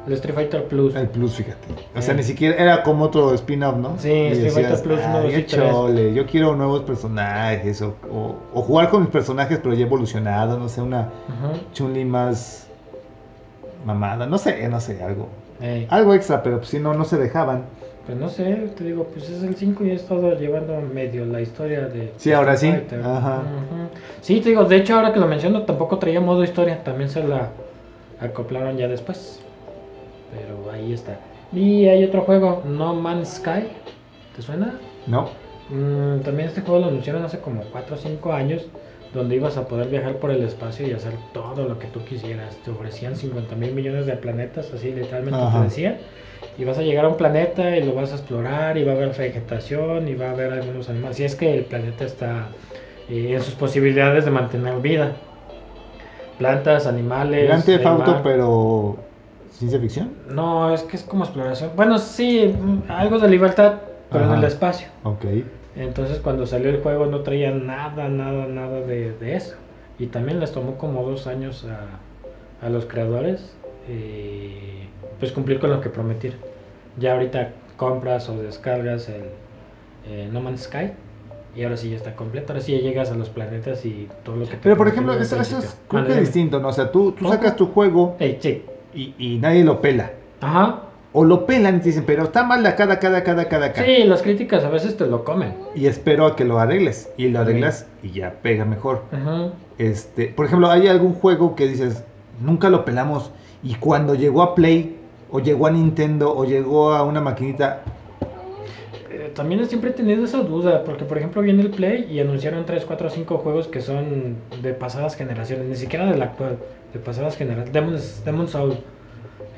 El Street Fighter Plus. El Plus, fíjate. O sea, Eh. ni siquiera era como otro spin-off, ¿no? Sí, Y Street Fighter Plus uno, "Ay, dos y qué tres". chole, yo quiero nuevos personajes, o, o, o jugar con mis personajes, pero ya evolucionado, no sé, una. Chun-Li más mamada, no sé, no sé, algo. Ey, Algo extra, pero pues si no, no se dejaban. Pues no sé, te digo, pues es el 5 y he estado llevando medio la historia de Sí, ahora sí. Ajá. Sí, te digo, de hecho ahora que lo menciono tampoco traía modo historia, también se la acoplaron ya después. Pero ahí está. Y hay otro juego, No Man's Sky. ¿Te suena? ¿No? Mm, también este juego lo anunciaron hace como 4 o 5 años, donde ibas a poder viajar por el espacio y hacer todo lo que tú quisieras. Te ofrecían 50 mil millones de planetas, así literalmente Ajá. te decían. Y vas a llegar a un planeta y lo vas a explorar y va a haber vegetación y va a haber algunos animales. Si es que el planeta está eh, en sus posibilidades de mantener vida. Plantas, animales. Grand Theft pero ciencia ficción. No, es que es como exploración. Bueno, sí, mm, algo de libertad, pero en el espacio. Ok. Entonces cuando salió el juego no traía nada, nada, nada de, de eso. Y también les tomó como dos años a, a los creadores eh, pues cumplir con lo que prometieron. Ya ahorita compras o descargas el eh, No Man's Sky y ahora sí ya está completo. Ahora sí ya llegas a los planetas y todo lo que te Pero por ejemplo, eso, es creo que distinto, ¿no? O sea, tú, tú sacas tu juego sí. y, y nadie lo pela. Ajá. O lo pelan y te dicen, pero está mal de acá, de acá, de acá, de acá, de acá. Sí, las críticas a veces te lo comen. Y espero a que lo arregles. Y lo arreglas y ya pega mejor. Este, por ejemplo, hay algún juego que dices, nunca lo pelamos. Y cuando llegó a Play, o llegó a Nintendo, o llegó a una maquinita, Eh, También siempre he tenido esa duda, porque por ejemplo viene el Play y anunciaron 3, 4, 5 juegos que son de pasadas generaciones, ni siquiera del actual, de pasadas generaciones. Demon's, Demon's Soul,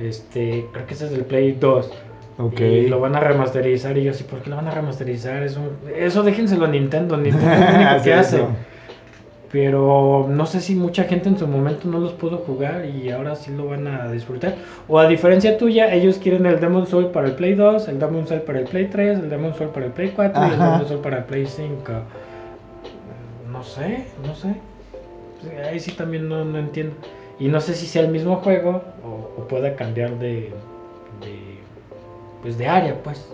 este, creo que ese es del Play 2. ok. Y lo van a remasterizar y yo así, ¿por qué lo van a remasterizar? Es un- Eso déjenselo a Nintendo, Nintendo es lo único Hacer que hace. eso. Pero no sé si mucha gente en su momento no los pudo jugar y ahora sí lo van a disfrutar. O a diferencia tuya, ellos quieren el Demon Soul para el Play 2, el Demon Soul para el Play 3, el Demon Soul para el Play 4 y el. Demon Soul para el Play 5. No sé, no sé. Ahí sí también no, no entiendo. Y no sé si sea el mismo juego o, o pueda cambiar de, de. Pues de área, pues.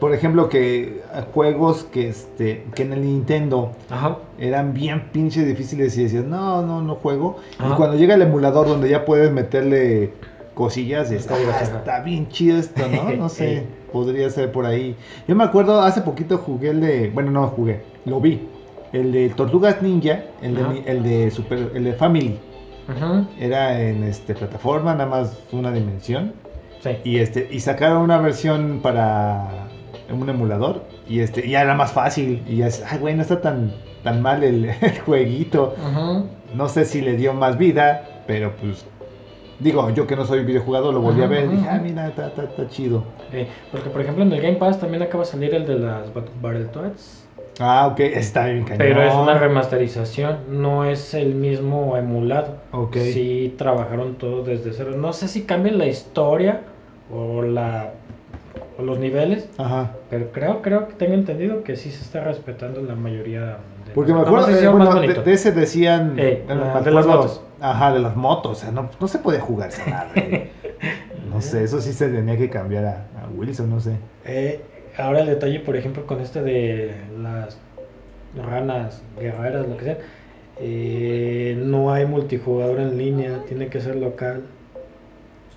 Por ejemplo, que juegos que, este, que en el Nintendo Ajá. eran bien pinche difíciles y decías, no, no, no juego. Y cuando llega el emulador donde ya puedes meterle cosillas, y Está está, bien, "Ah, ajá. está bien chido esto, ¿no? No sé, podría ser por ahí. Yo me acuerdo, hace poquito jugué el de, bueno, no jugué, lo vi. El de Tortugas Ninja, el de, el de Super, el de Family. Ajá. Era en este plataforma, nada más una dimensión. Sí. Y este, y sacaron una versión para un emulador. Y este, y ya era más fácil. Y ya es, ay güey, no está tan, tan mal el, el jueguito. Ajá. No sé si le dio más vida, pero pues. Digo, yo que no soy videojugador, lo volví a ver. ajá, Dije, ah, mira, está, está, está chido. Eh, porque por ejemplo en el Game Pass también acaba de salir el de las Bat- Battletoads. Ah, ok, está bien cañón. Pero es una remasterización, no es el mismo emulado. Ok. Sí trabajaron todo desde cero. No sé si cambian la historia o la o los niveles, Ajá. pero creo creo que tengo entendido que sí se está respetando la mayoría de Porque me acuerdo, eh, bueno, de, de ese decían. Eh, bueno, la- me de las motos. Ajá, de las motos. O sea, no, no se podía jugar esa madre. no sé, eso sí se tenía que cambiar a, a Wilson, no sé. Eh, ahora el detalle, por ejemplo, con este de las ranas guerreras, lo que sea. Eh, no hay multijugador en línea, tiene que ser local.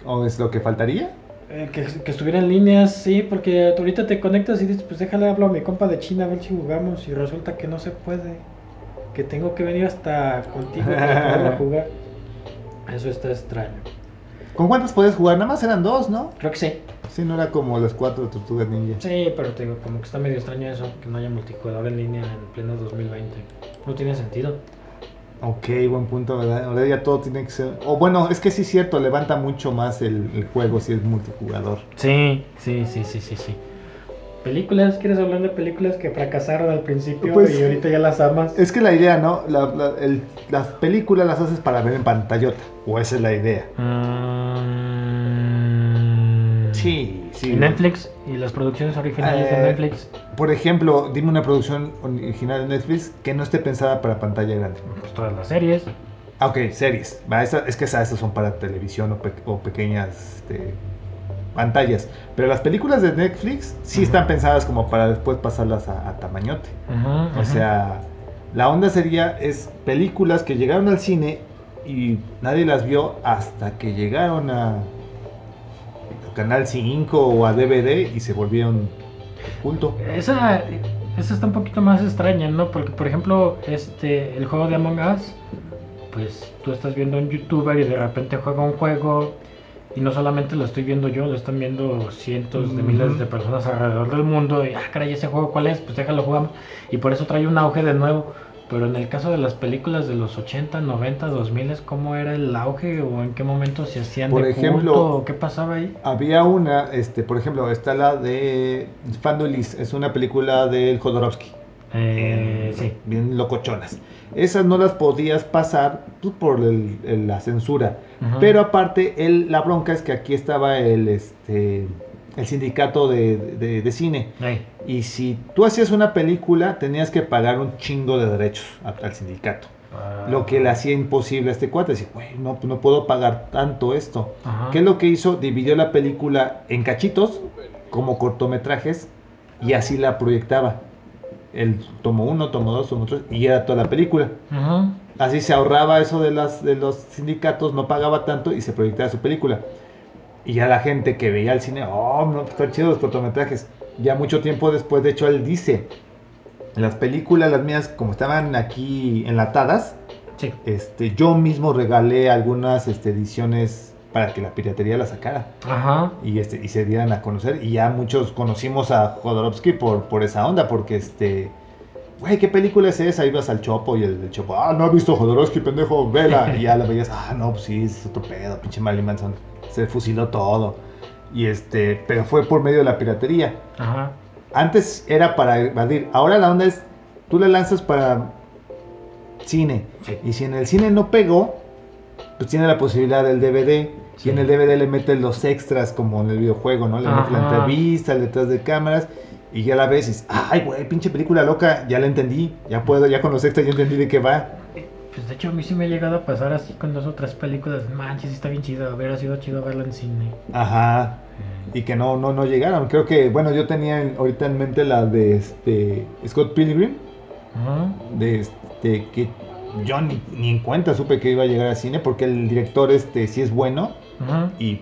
¿O es lo que faltaría? Eh, que, que estuviera en línea, sí, porque ahorita te conectas y dices, pues déjale hablo a mi compa de China a ver si jugamos y resulta que no se puede. Que tengo que venir hasta contigo para poder jugar. Eso está extraño. ¿Con cuántas podías jugar? Nada más eran dos, ¿no? Creo que sí. Sí, no era como las cuatro tortugas ninja. Sí, pero te digo, como que está medio extraño eso, que no haya multijugador en línea en pleno 2020. No tiene sentido. Ok, buen punto, ¿verdad? Ahora ya todo tiene que ser... O bueno, es que sí es cierto, levanta mucho más el, el juego si es multijugador. Sí, sí, sí, sí, sí, sí. Películas, ¿quieres hablar de películas que fracasaron al principio Pues, y ahorita ya las amas? Es que la idea, ¿no? La- la- el- las películas las haces para ver en pantallota. O esa es la idea. Mm. Sí, sí. ¿Y Netflix? ¿Y las producciones originales Eh, de Netflix? Por ejemplo, dime una producción original de Netflix que no esté pensada para pantalla grande. Pues todas las series. Ah, ok, series. Va, esa- es que esas, esas son para televisión o, pe- o pequeñas este, pantallas. Pero las películas de Netflix sí están pensadas como para después pasarlas a, a tamañote. O sea, la onda sería, es películas que llegaron al cine y nadie las vio hasta que llegaron a Canal 5 o a DVD y se volvieron culto. Esa, esa está un poquito más extraña, ¿no? Porque, por ejemplo, este, el juego de Among Us, pues tú estás viendo a un youtuber y de repente juega un juego y no solamente lo estoy viendo yo, lo están viendo cientos de miles de personas alrededor del mundo y, ah, caray, ese juego cuál es, pues déjalo jugamos. Y por eso trae un auge de nuevo. Pero en el caso de las películas de los 80, 90, 2000, ¿cómo era el auge o en qué momento se hacían Por de ejemplo, culto o qué pasaba ahí? Había una, este, por ejemplo, está la de Fandulis, es una película del Jodorowsky. Eh, sí. Bien locochonas. Esas no las podías pasar pues, por el- el- la censura. Pero aparte, el, la bronca es que aquí estaba el, este, el sindicato de, de- de cine. Y si tú hacías una película, tenías que pagar un chingo de derechos a- al sindicato. Ah. Lo que le hacía imposible a este cuate. Decir, güey, no, no puedo pagar tanto esto. Ajá. ¿Qué es lo que hizo? Dividió la película en cachitos, como cortometrajes, y así la proyectaba. El tomo 1, tomo 2, tomo 3, y era toda la película. Así se ahorraba eso de, las, de los sindicatos, no pagaba tanto y se proyectaba su película. Y ya la gente que veía el cine, oh, no, están chidos los cortometrajes. Ya mucho tiempo después, de hecho, él dice, las películas, las mías, como estaban aquí enlatadas, Sí. este, yo mismo regalé algunas este, ediciones para que la piratería la sacara Ajá. y, este, y se dieran a conocer. Y ya muchos conocimos a Jodorowsky por, por esa onda, porque este, güey, ¿qué película es esa? Ibas al Chopo y el, el Chopo, ah, no ha visto Jodorowsky, pendejo, vela. Y ya la veías, ah, no, pues sí, es otro pedo, pinche Marilyn Manson. Se fusiló todo. Y este, pero fue por medio de la piratería. Ajá. Antes era para evadir, ahora la onda es, tú la lanzas para cine. Sí. Y si en el cine no pegó, pues tiene la posibilidad del DVD. Sí. Y en el DVD le metes los extras como en el videojuego, ¿no? Le metes la entrevista, el detrás de cámaras. Y ya la ves y dices, ay, güey, pinche película loca, ya la entendí. Ya puedo, ya con los extras ya entendí de qué va. Pues de hecho a mí sí me ha llegado a pasar así con dos o tres películas. Manches, está bien chido. Hubiera sido chido verla en cine. Ajá. Y que no, no, no llegaron. Creo que, bueno, yo tenía en- ahorita en mente la de este Scott Pilgrim. Ajá. de este que yo ni, ni en cuenta supe que iba a llegar al cine porque el director este sí es bueno y,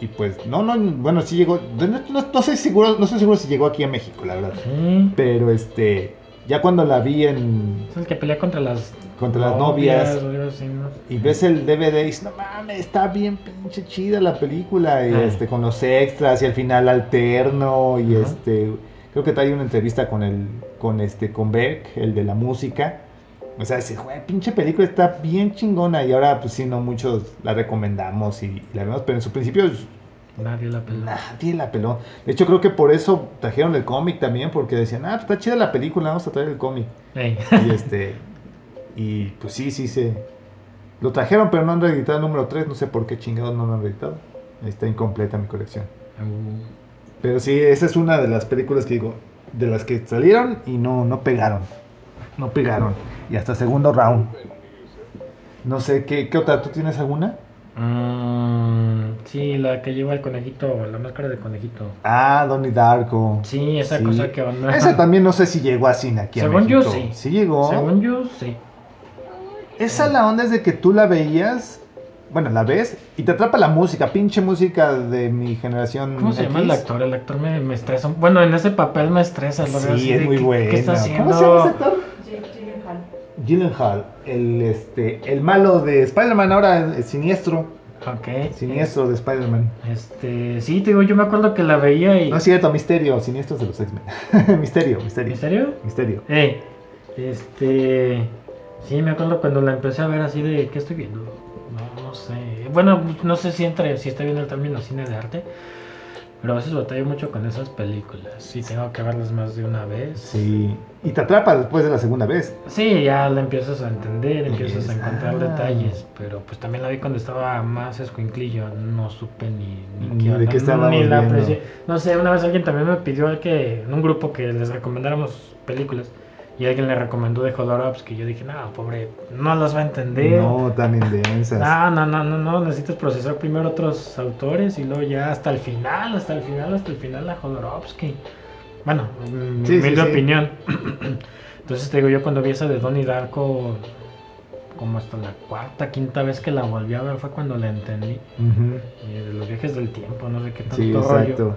y pues no no bueno sí llegó no, no, no sé seguro no estoy seguro si llegó aquí a México la verdad. Pero este ya cuando la vi en Es el que pelea contra las contra las novias y ves el DVD y dices no mames está bien pinche chida la película y este con los extras y al final alterno y este creo que trae una entrevista con el con este con Beck el de la música o sea dices güey pinche película está bien chingona y ahora pues sí no muchos la recomendamos y, la vemos pero en su principio Nadie la pelea. nadie la peló de hecho creo que por eso trajeron el cómic también porque decían ah pues está chida la película vamos a traer el cómic Ey. y este. Y pues sí, sí se. Lo trajeron, pero no han reeditado el número 3. No sé por qué chingados no lo han reeditado. Está incompleta mi colección. Uh, Pero sí, esa es una de las películas que digo. De las que salieron y no, no pegaron. No pegaron. Y hasta segundo round. No sé, ¿qué, qué otra? ¿Tú tienes alguna? mm, Sí, la que lleva el conejito, la máscara de conejito. Ah, Donnie Darko. Sí, esa Sí. cosa que onda. Esa también no sé si llegó a cine aquí a Según yo, México. sí. Sí llegó. Según yo, sí. Esa la onda es de que tú la veías, bueno, la ves y te atrapa la música, pinche música de mi generación. ¿Cómo se llama el actor? El actor me, me estresa. Bueno, en ese papel me estresa. Lo veo así Sí, es muy ¿qué- bueno. ¿Qué está haciendo? ¿Cómo se llama ese actor? Gyllenhaal. El, este, el malo de Spider-Man ahora, el siniestro. Ok. Siniestro de Spider-Man. Este, sí, te digo, yo me acuerdo que la veía y... No es cierto, Misterio, Siniestros de los X-Men. misterio, Misterio. ¿En serio? Misterio. Eh, este... Sí, me acuerdo cuando la empecé a ver así de... ¿Qué estoy viendo? No, no sé. Bueno, no sé si, entre, si está bien el término cine de arte. Pero a veces batallo mucho con esas películas. Sí, tengo que verlas más de una vez. Sí. Y te atrapa después de la segunda vez. Sí, ya la empiezas a entender, empiezas a encontrar Ah. detalles, pero pues también la vi cuando estaba más escuinclillo, no supe ni, ni, Ni qué de qué estábamos ni la. No sé, una vez alguien también me pidió que en un grupo que les recomendáramos películas y alguien le recomendó de Jodorowsky que yo dije, no, pobre, no las va a entender. No, también densas. No, no, no, no, no, necesitas procesar primero otros autores y luego ya hasta el final, hasta el final, hasta el final a Jodorowsky. Bueno, mi Sí, sí, humilde sí. opinión. Entonces te digo, yo cuando vi esa de Donnie Darko, como hasta la cuarta, quinta vez que la volví a ver fue cuando la entendí. Y de los viajes del tiempo, no sé qué tanto Sí, rollo. exacto.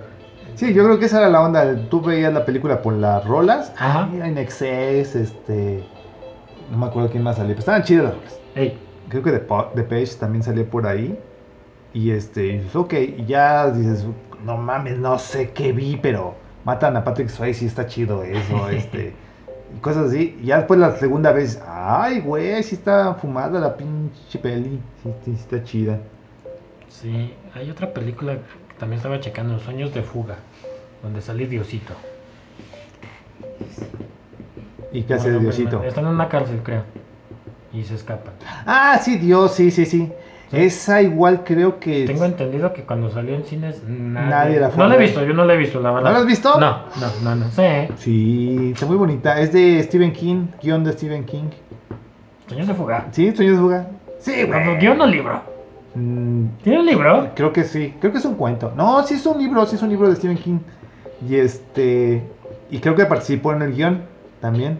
Sí, yo creo que esa era la onda. Tú veías la película por las rolas. Ajá. Mira, en Excess, este. No me acuerdo quién más salía. Pero estaban chidas las rolas. Ey, Creo que The, Pa- The Page también salía por ahí. Y este, y dices, ok, y ya dices, no mames, no sé qué vi, pero matan a Patrick Swayze está chido eso, este. Y cosas así. Y ya después la segunda vez, ay, güey, sí está fumada la pinche peli. Sí, sí, sí está chida. sí, hay otra película también estaba checando, Sueños de Fuga, donde sale Diosito. ¿Y qué hace Bueno, Diosito? Están en una cárcel, creo. Y se escapan. Ah, sí, Dios, sí, sí, sí. Sí. Esa igual creo que. Tengo entendido que cuando salió en cines nadie, Nadie la fue No la he visto, yo no la he visto, la verdad. ¿No la has visto? No, no, no, no. Sí. Sí, está muy bonita. Es de Stephen King, guion de Stephen King. Sueños de Fuga. ¿Sí? ¿Sueños de fuga? Sí, güey. ¿Guión o libro? Mm, ¿Tiene un libro? creo que sí. Creo que es un cuento. No, sí es un libro, sí es un libro de Stephen King. Y este. Y creo que participó en el guion también.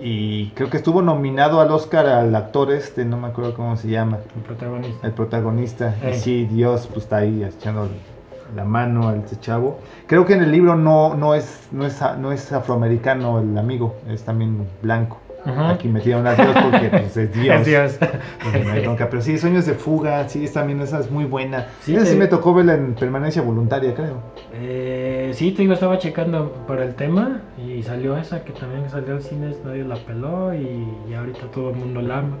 Y creo que estuvo nominado al Oscar al actor este, no me acuerdo cómo se llama. El protagonista. el protagonista. Eh. Y sí, Dios pues está ahí echando la mano al ese chavo. Creo que en el libro no, no, es, no, es, no es afroamericano el amigo, es también blanco. Ujú. Aquí metieron a Dios porque pues, es Dios. Es Dios. No hay bronca. Pero sí, Sueños de Fuga, sí, es también esa es muy buena. Sí, esa sí te- me tocó verla en permanencia voluntaria, creo. Eh, sí, te digo, estaba checando por el tema y salió esa que también salió al cines, nadie la peló y, y ahorita todo el mundo la ama.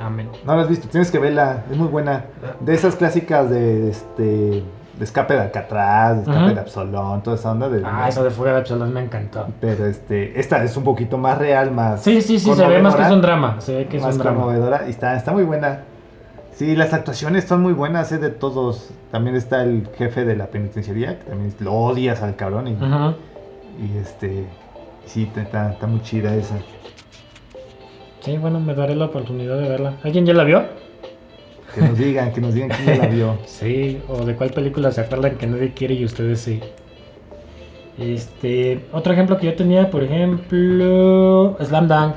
Amén. No la has visto, tienes que verla, es muy buena. De esas clásicas de este de escape de Alcatraz, de escape de Absalón, toda esa onda de. Ah, esa de Fuga de Absalón me encantó. Pero este, esta es un poquito más real, más. Sí, sí, sí, se ve más que es un drama. Se ve que es más un drama. conmovedora y está, está muy buena. Sí, las actuaciones son muy buenas, eh, de todos. También está el jefe de la penitenciaría, que también lo odias al cabrón. Y, y, este, sí, está, está muy chida esa. Sí, bueno, me daré la oportunidad de verla. ¿Alguien ya la vio? Que nos digan, que nos digan quién la vio. Sí, o de cuál película se acuerdan que nadie quiere y ustedes sí. Este, otro ejemplo que yo tenía, por ejemplo, Slam Dunk.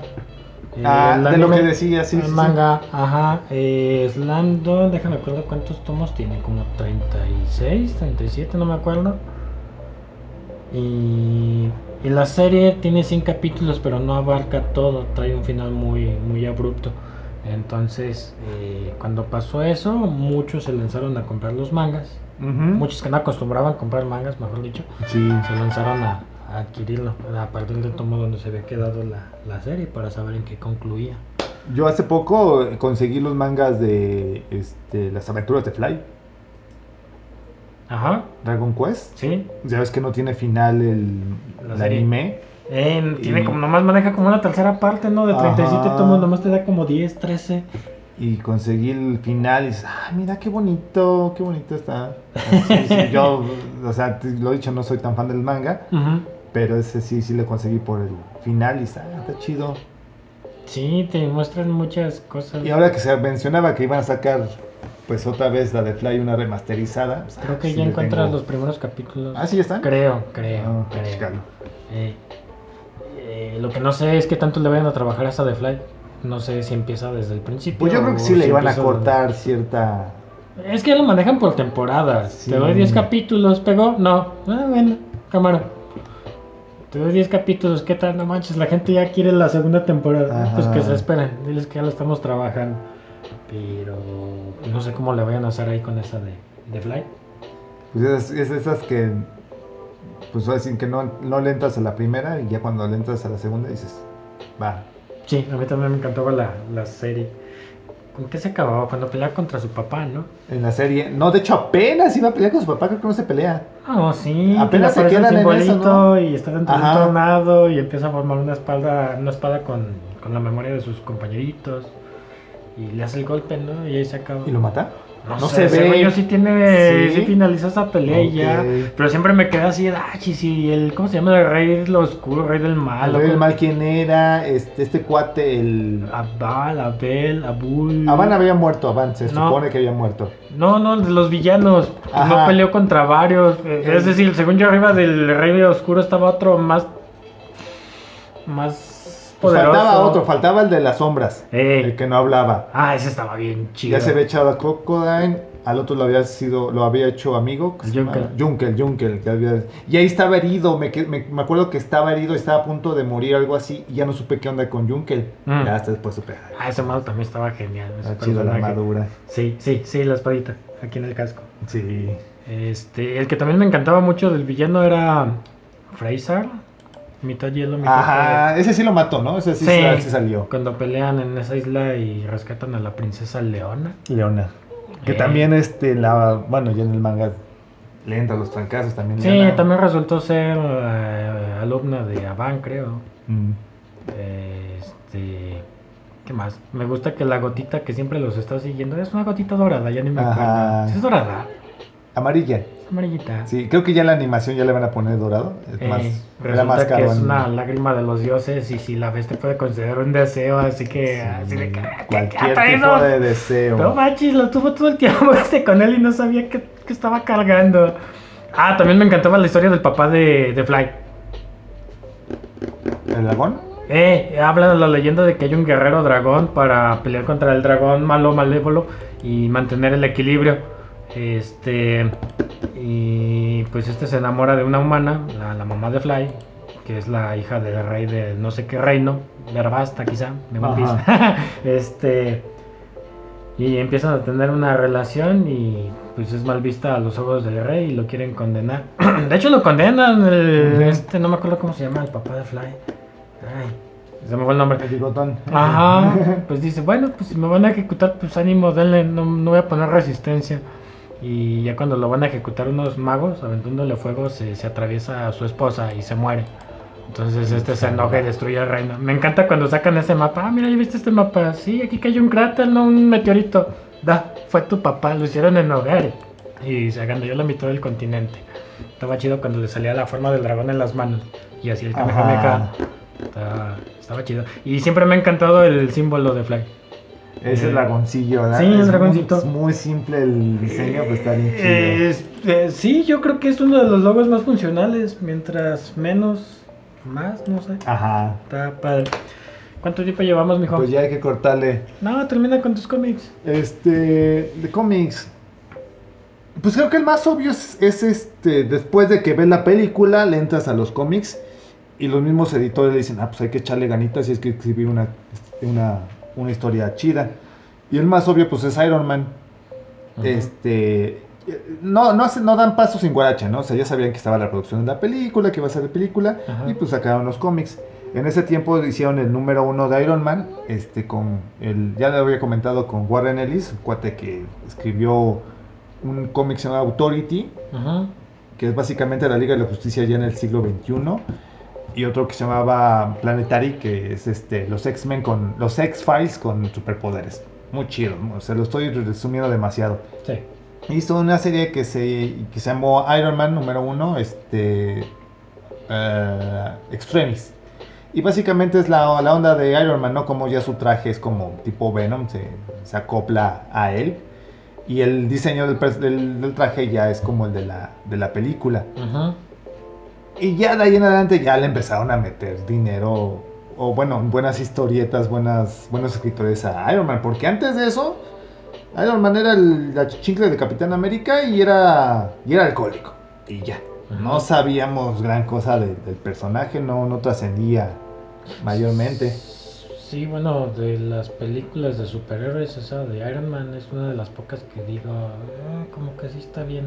Eh, Ah, el de lo que decía, sí, el sí, sí. manga, ajá. Eh, Slam Dunk, déjame acuerdo cuántos tomos tiene, como 36, 37, no me acuerdo. Y, y la serie tiene 100 capítulos, pero no abarca todo, trae un final muy, muy abrupto. Entonces, eh, cuando pasó eso, muchos se lanzaron a comprar los mangas. Muchos que no acostumbraban a comprar mangas, mejor dicho, Sí. se lanzaron a, a adquirirlo a partir del tomo donde se había quedado la, la serie para saber en qué concluía. Yo hace poco eh, conseguí los mangas de este, las aventuras de Fly, Ajá, Dragon Quest. sí. Ya ves que no tiene final el, el anime. Eh, tiene Y- como, nomás maneja como una tercera parte, ¿no? De 37 Ajá. tomos, nomás te da como 10, 13. Y conseguí el final y dices, ah, mira qué bonito, qué bonito está. Así, sí, yo, o sea, lo he dicho, no soy tan fan del manga, pero ese sí, sí lo conseguí por el final y ah, está chido. Sí, te muestran muchas cosas. Y ahora que se mencionaba que iban a sacar pues otra vez la de Fly, una remasterizada. Pues, Creo que sí ya encuentras tengo- los primeros capítulos. Ah, sí, ya están. Creo, creo, Ah, creo. Eh, eh, lo que no sé es qué tanto le vayan a trabajar hasta The Fly. No sé si empieza desde el principio. Pues yo creo que sí le iban a cortar cierta. Es que ya lo manejan por temporadas. Sí. Te doy 10 capítulos, ¿pegó? No. Ah, bueno, cámara. Te doy 10 capítulos, ¿qué tal? No manches, la gente ya quiere la segunda temporada. Ajá. Pues que se esperen, diles que ya lo estamos trabajando. Pero no sé cómo le vayan a hacer ahí con esa de, de Fly. Pues es, es esas que. Pues decir que no, no le entras a la primera y ya cuando le entras a la segunda dices, va. Sí, a mí también me encantaba la, la serie. ¿Con qué se acababa? Cuando peleaba contra su papá, ¿no? En la serie. No, de hecho apenas iba a pelear con su papá, creo que no se pelea. Ah, sí. Apenas se quedan en eso, y está dentro de un tornado y empieza a formar una espada, una espada con, con la memoria de sus compañeritos. Y le hace el golpe, ¿no? Y ahí se acaba. ¿Y lo mata? No, no sé, se ve. yo sí tiene, ¿Sí? sí, finalizó esa pelea ya. Pero siempre me quedé así, ah, y el, ¿cómo se llama? El rey de lo oscuro, rey del mal. El ¿o rey del mal, ¿quién era? Este, este cuate, el. Abal, Abel, Abul. Avan había muerto, Avan, se No. supone que había muerto. No, no, los villanos. Ajá. No peleó contra varios. Eh, El- Es decir, según yo arriba del Rey Oscuro estaba otro más. Más poderoso. faltaba otro, faltaba el de las sombras, Ey. el que no hablaba. Ah, ese estaba bien chido. Ya se había echado a Crocodile, al otro lo había sido, lo había hecho amigo. ¿cómo se Junkel. Junkel, Junkel, que había- Y ahí estaba herido, me, me, me acuerdo que estaba herido, estaba a punto de morir, algo así, y ya no supe qué onda con Junkel. Mm. Ya hasta después supe. ay, Ah, ese malo también estaba genial. ese Está chido la armadura. Sí, sí, sí, la espadita. Aquí en el casco. Sí. Este, el que también me encantaba mucho del villano era. Fraser. Mitad hielo, mitad Ajá, ese sí lo mató, ¿no? Ese sí, Sí. sal- sí salió. Cuando pelean en esa isla y rescatan a la princesa Leona. Leona. Que Eh. también, este, la, bueno, ya en el manga le entra los trancazos también. Sí, Leona. también resultó ser eh, alumna de Avan, creo. Mm. Este. ¿Qué más? Me gusta que la gotita que siempre los está siguiendo es una gotita dorada, ya ni me Ajá. acuerdo. ¿Sí ¿Es dorada? Amarilla. Amarillita. Sí, creo que ya la animación ya le van a poner dorado. Es Eh, más, resulta que es una lágrima de los dioses y si la ves te puede considerar un deseo, así que... así de que, ¿qué- qué Cualquier tipo de deseo. No manches, lo tuvo todo el tiempo este con él y no sabía que, que estaba cargando. Ah, también me encantaba la historia del papá de, de Fly. ¿El dragón? Eh, habla de la leyenda de que hay un guerrero dragón para pelear contra el dragón malo malévolo y mantener el equilibrio. Este. Y pues este se enamora de una humana, la, la mamá de Fly, que es la hija del rey de no sé qué reino, Verbasta quizá, de One este. Y empiezan a tener una relación y pues es mal vista a los ojos del rey y lo quieren condenar. de hecho lo condenan, el- este, no me acuerdo cómo se llama, el papá de Fly. Ay, se me fue el nombre. El. Ajá, pues dice, bueno, pues si me van a ejecutar, pues ánimo, denle, no, no voy a poner resistencia. Y ya cuando lo van a ejecutar unos magos, aventándole fuego, se, se atraviesa a su esposa y se muere. Entonces este se enoja y destruye el reino. Me encanta cuando sacan ese mapa. Ah, mira, ¿ya viste este mapa? Sí, aquí cayó un cráter, no un meteorito. Da, fue tu papá, lo hicieron enojar. Y se agandalló la mitad del continente. Estaba chido cuando le salía la forma del dragón en las manos. Y así el Kamehameha. Estaba, estaba chido. Y siempre me ha encantado el símbolo de Fly. Ese Eh, dragoncillo, ¿verdad? sí, el Es muy- dragoncito. Es muy simple el diseño, pero está bien chido. Eh, es- eh, sí, yo creo que es uno de los logos más funcionales. Mientras menos, más, no sé. Ajá. Está padre. ¿Cuánto tiempo llevamos, mijo? Pues ya hay que cortarle. No, termina con tus cómics. Este, de cómics. Pues creo que el más obvio es, es este, después de que ves la película, le entras a los cómics y los mismos editores le dicen, ah, pues hay que echarle ganitas y hay que escribir una, una, una historia chida. Y el más obvio, pues es Iron Man. Este, no, no, hace- no dan paso sin guaracha, ¿no? O sea, ya sabían que estaba la producción de la película, que iba a ser de película, y pues sacaron los cómics. En ese tiempo hicieron el número uno de Iron Man, este, con el, ya le había comentado con Warren Ellis, un cuate que escribió un cómic que se llama Authority, que es básicamente la Liga de la Justicia ya en el siglo XXI, y otro que se llamaba Planetary, que es este, los X-Men con, los X-Files con superpoderes. Muy chido, ¿no? o sea, lo estoy resumiendo demasiado. Sí. Hizo una serie que se, que se llamó Iron Man número uno, este, eh, Extremis. Y básicamente es la, la onda de Iron Man, ¿no? Como ya su traje es como tipo Venom, se, se acopla a él. Y el diseño del, del- del traje ya es como el de la, de la película. Ajá. Y ya de ahí en adelante ya le empezaron a meter dinero, o bueno, buenas historietas, buenas, buenos escritores a Iron Man. Porque antes de eso, Iron Man era el, la chincle de Capitán América y era, y era alcohólico. Y ya. No sabíamos gran cosa de- del personaje, no, no trascendía mayormente. Sí, bueno, de las películas de superhéroes, esa de Iron Man es una de las pocas que digo, "Ah, como que sí está bien,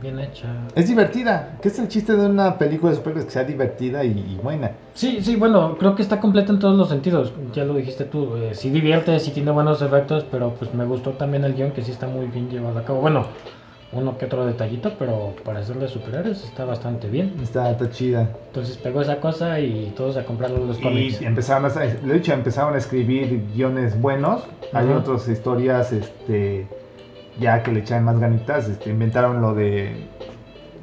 bien hecha. Es divertida, que es el chiste de una película de superhéroes que sea divertida y, y buena. Sí, sí, bueno, creo que está completa en todos los sentidos, ya lo dijiste tú, eh, sí divierte, sí tiene buenos efectos, pero pues me gustó también el guion que sí está muy bien llevado a cabo. Bueno, uno que otro detallito, pero para de superhéroes está bastante bien. Está, está chida. Entonces pegó esa cosa y todos a comprar los cómics. Y empezaron a, lo he dicho, empezaron a escribir guiones buenos. Hay otras historias, este, ya que le echan más ganitas. Este, inventaron lo de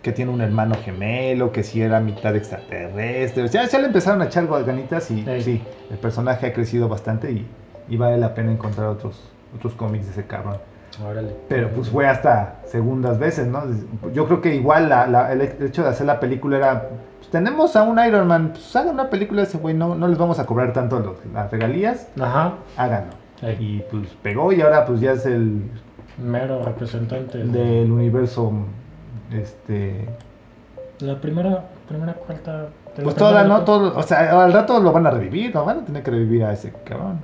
que tiene un hermano gemelo, que si era mitad extraterrestre. O sea, ya le empezaron a echar ganitas y Sí. sí, el personaje ha crecido bastante y, y vale la pena encontrar otros, otros cómics de ese cabrón. Órale. Pero pues fue hasta segundas veces, ¿no? Yo creo que igual la- la- el hecho de hacer la película era, pues, tenemos a un Iron Man, pues hagan una película de ese güey, no, no les vamos a cobrar tanto los- las regalías, Ajá, háganlo. Y pues pegó y ahora pues ya es el mero representante. de- del universo, este... La primera, primera cuarta. Pues toda, ¿no? Todo, o sea, al rato lo van a revivir, lo van a tener que revivir a ese cabrón.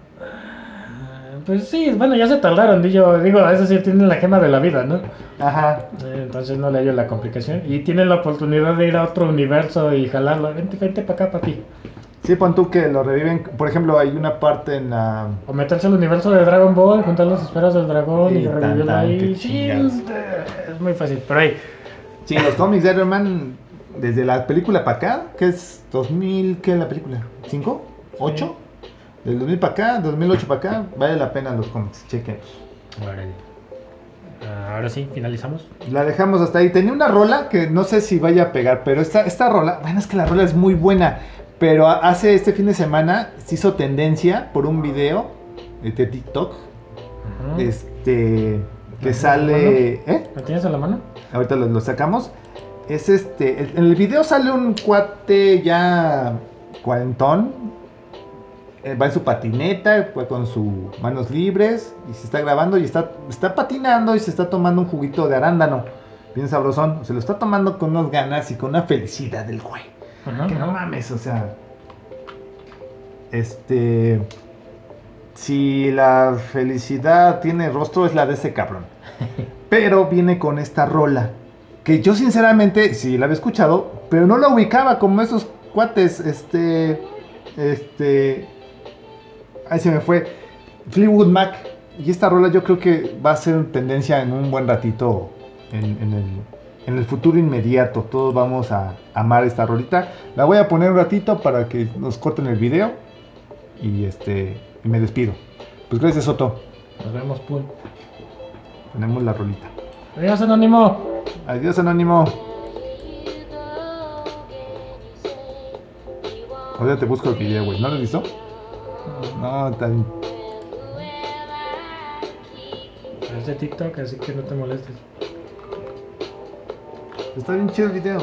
Pues sí, bueno, ya se tardaron, yo digo, eso sí tienen la gema de la vida, ¿no? Ajá. Entonces no le hallo la complicación. Y tienen la oportunidad de ir a otro universo y jalarlo. Vente, vente para acá, papi. Sí, pon tú que lo reviven, por ejemplo, hay una parte en la... O meterse al universo de Dragon Ball, juntar las esferas del dragón y, Y tan, revivirlo tan, ahí. Sí, es muy fácil. Pero ahí, Sí, los cómics de Iron Man, desde la película para acá, que es 2000, ¿qué es la película? ¿5? ¿8? Del 2000 para acá, 2008 para acá, vale la pena los cómics, chequenlos. Ah, ahora sí, finalizamos. La dejamos hasta ahí. Tenía una rola que no sé si vaya a pegar, pero esta, esta rola, bueno, es que la rola es muy buena, pero hace este fin de semana se hizo tendencia por un video de TikTok, este, que sale, ¿eh? ¿La tienes a la mano? ahorita lo, lo sacamos. Es este. el- En el video sale un cuate ya cuarentón. Eh, va en su patineta, va con sus manos libres. Y se está grabando y está, está patinando y se está tomando un juguito de arándano. Bien sabrosón. Se lo está tomando con unas ganas y con una felicidad del güey. Que no mames, o sea. Este. Si la felicidad tiene rostro, es la de ese cabrón. Pero viene con esta rola. Que yo, sinceramente, sí la había escuchado, pero no la ubicaba como esos cuates. Este. Este. Ahí se me fue. Fleetwood Mac. Y esta rola yo creo que va a ser tendencia en un buen ratito en, en el, en el futuro inmediato. Todos vamos a amar esta rolita. La voy a poner un ratito para que nos corten el video. Y este. Y me despido. Pues gracias, Soto. Nos vemos, Pun. Tenemos la rolita. Adiós, Anónimo. Adiós, Anónimo. Ahora te busco el video, güey. ¿No lo visto? No, está bien. Es de TikTok, así que no te molestes. Está bien chido el video.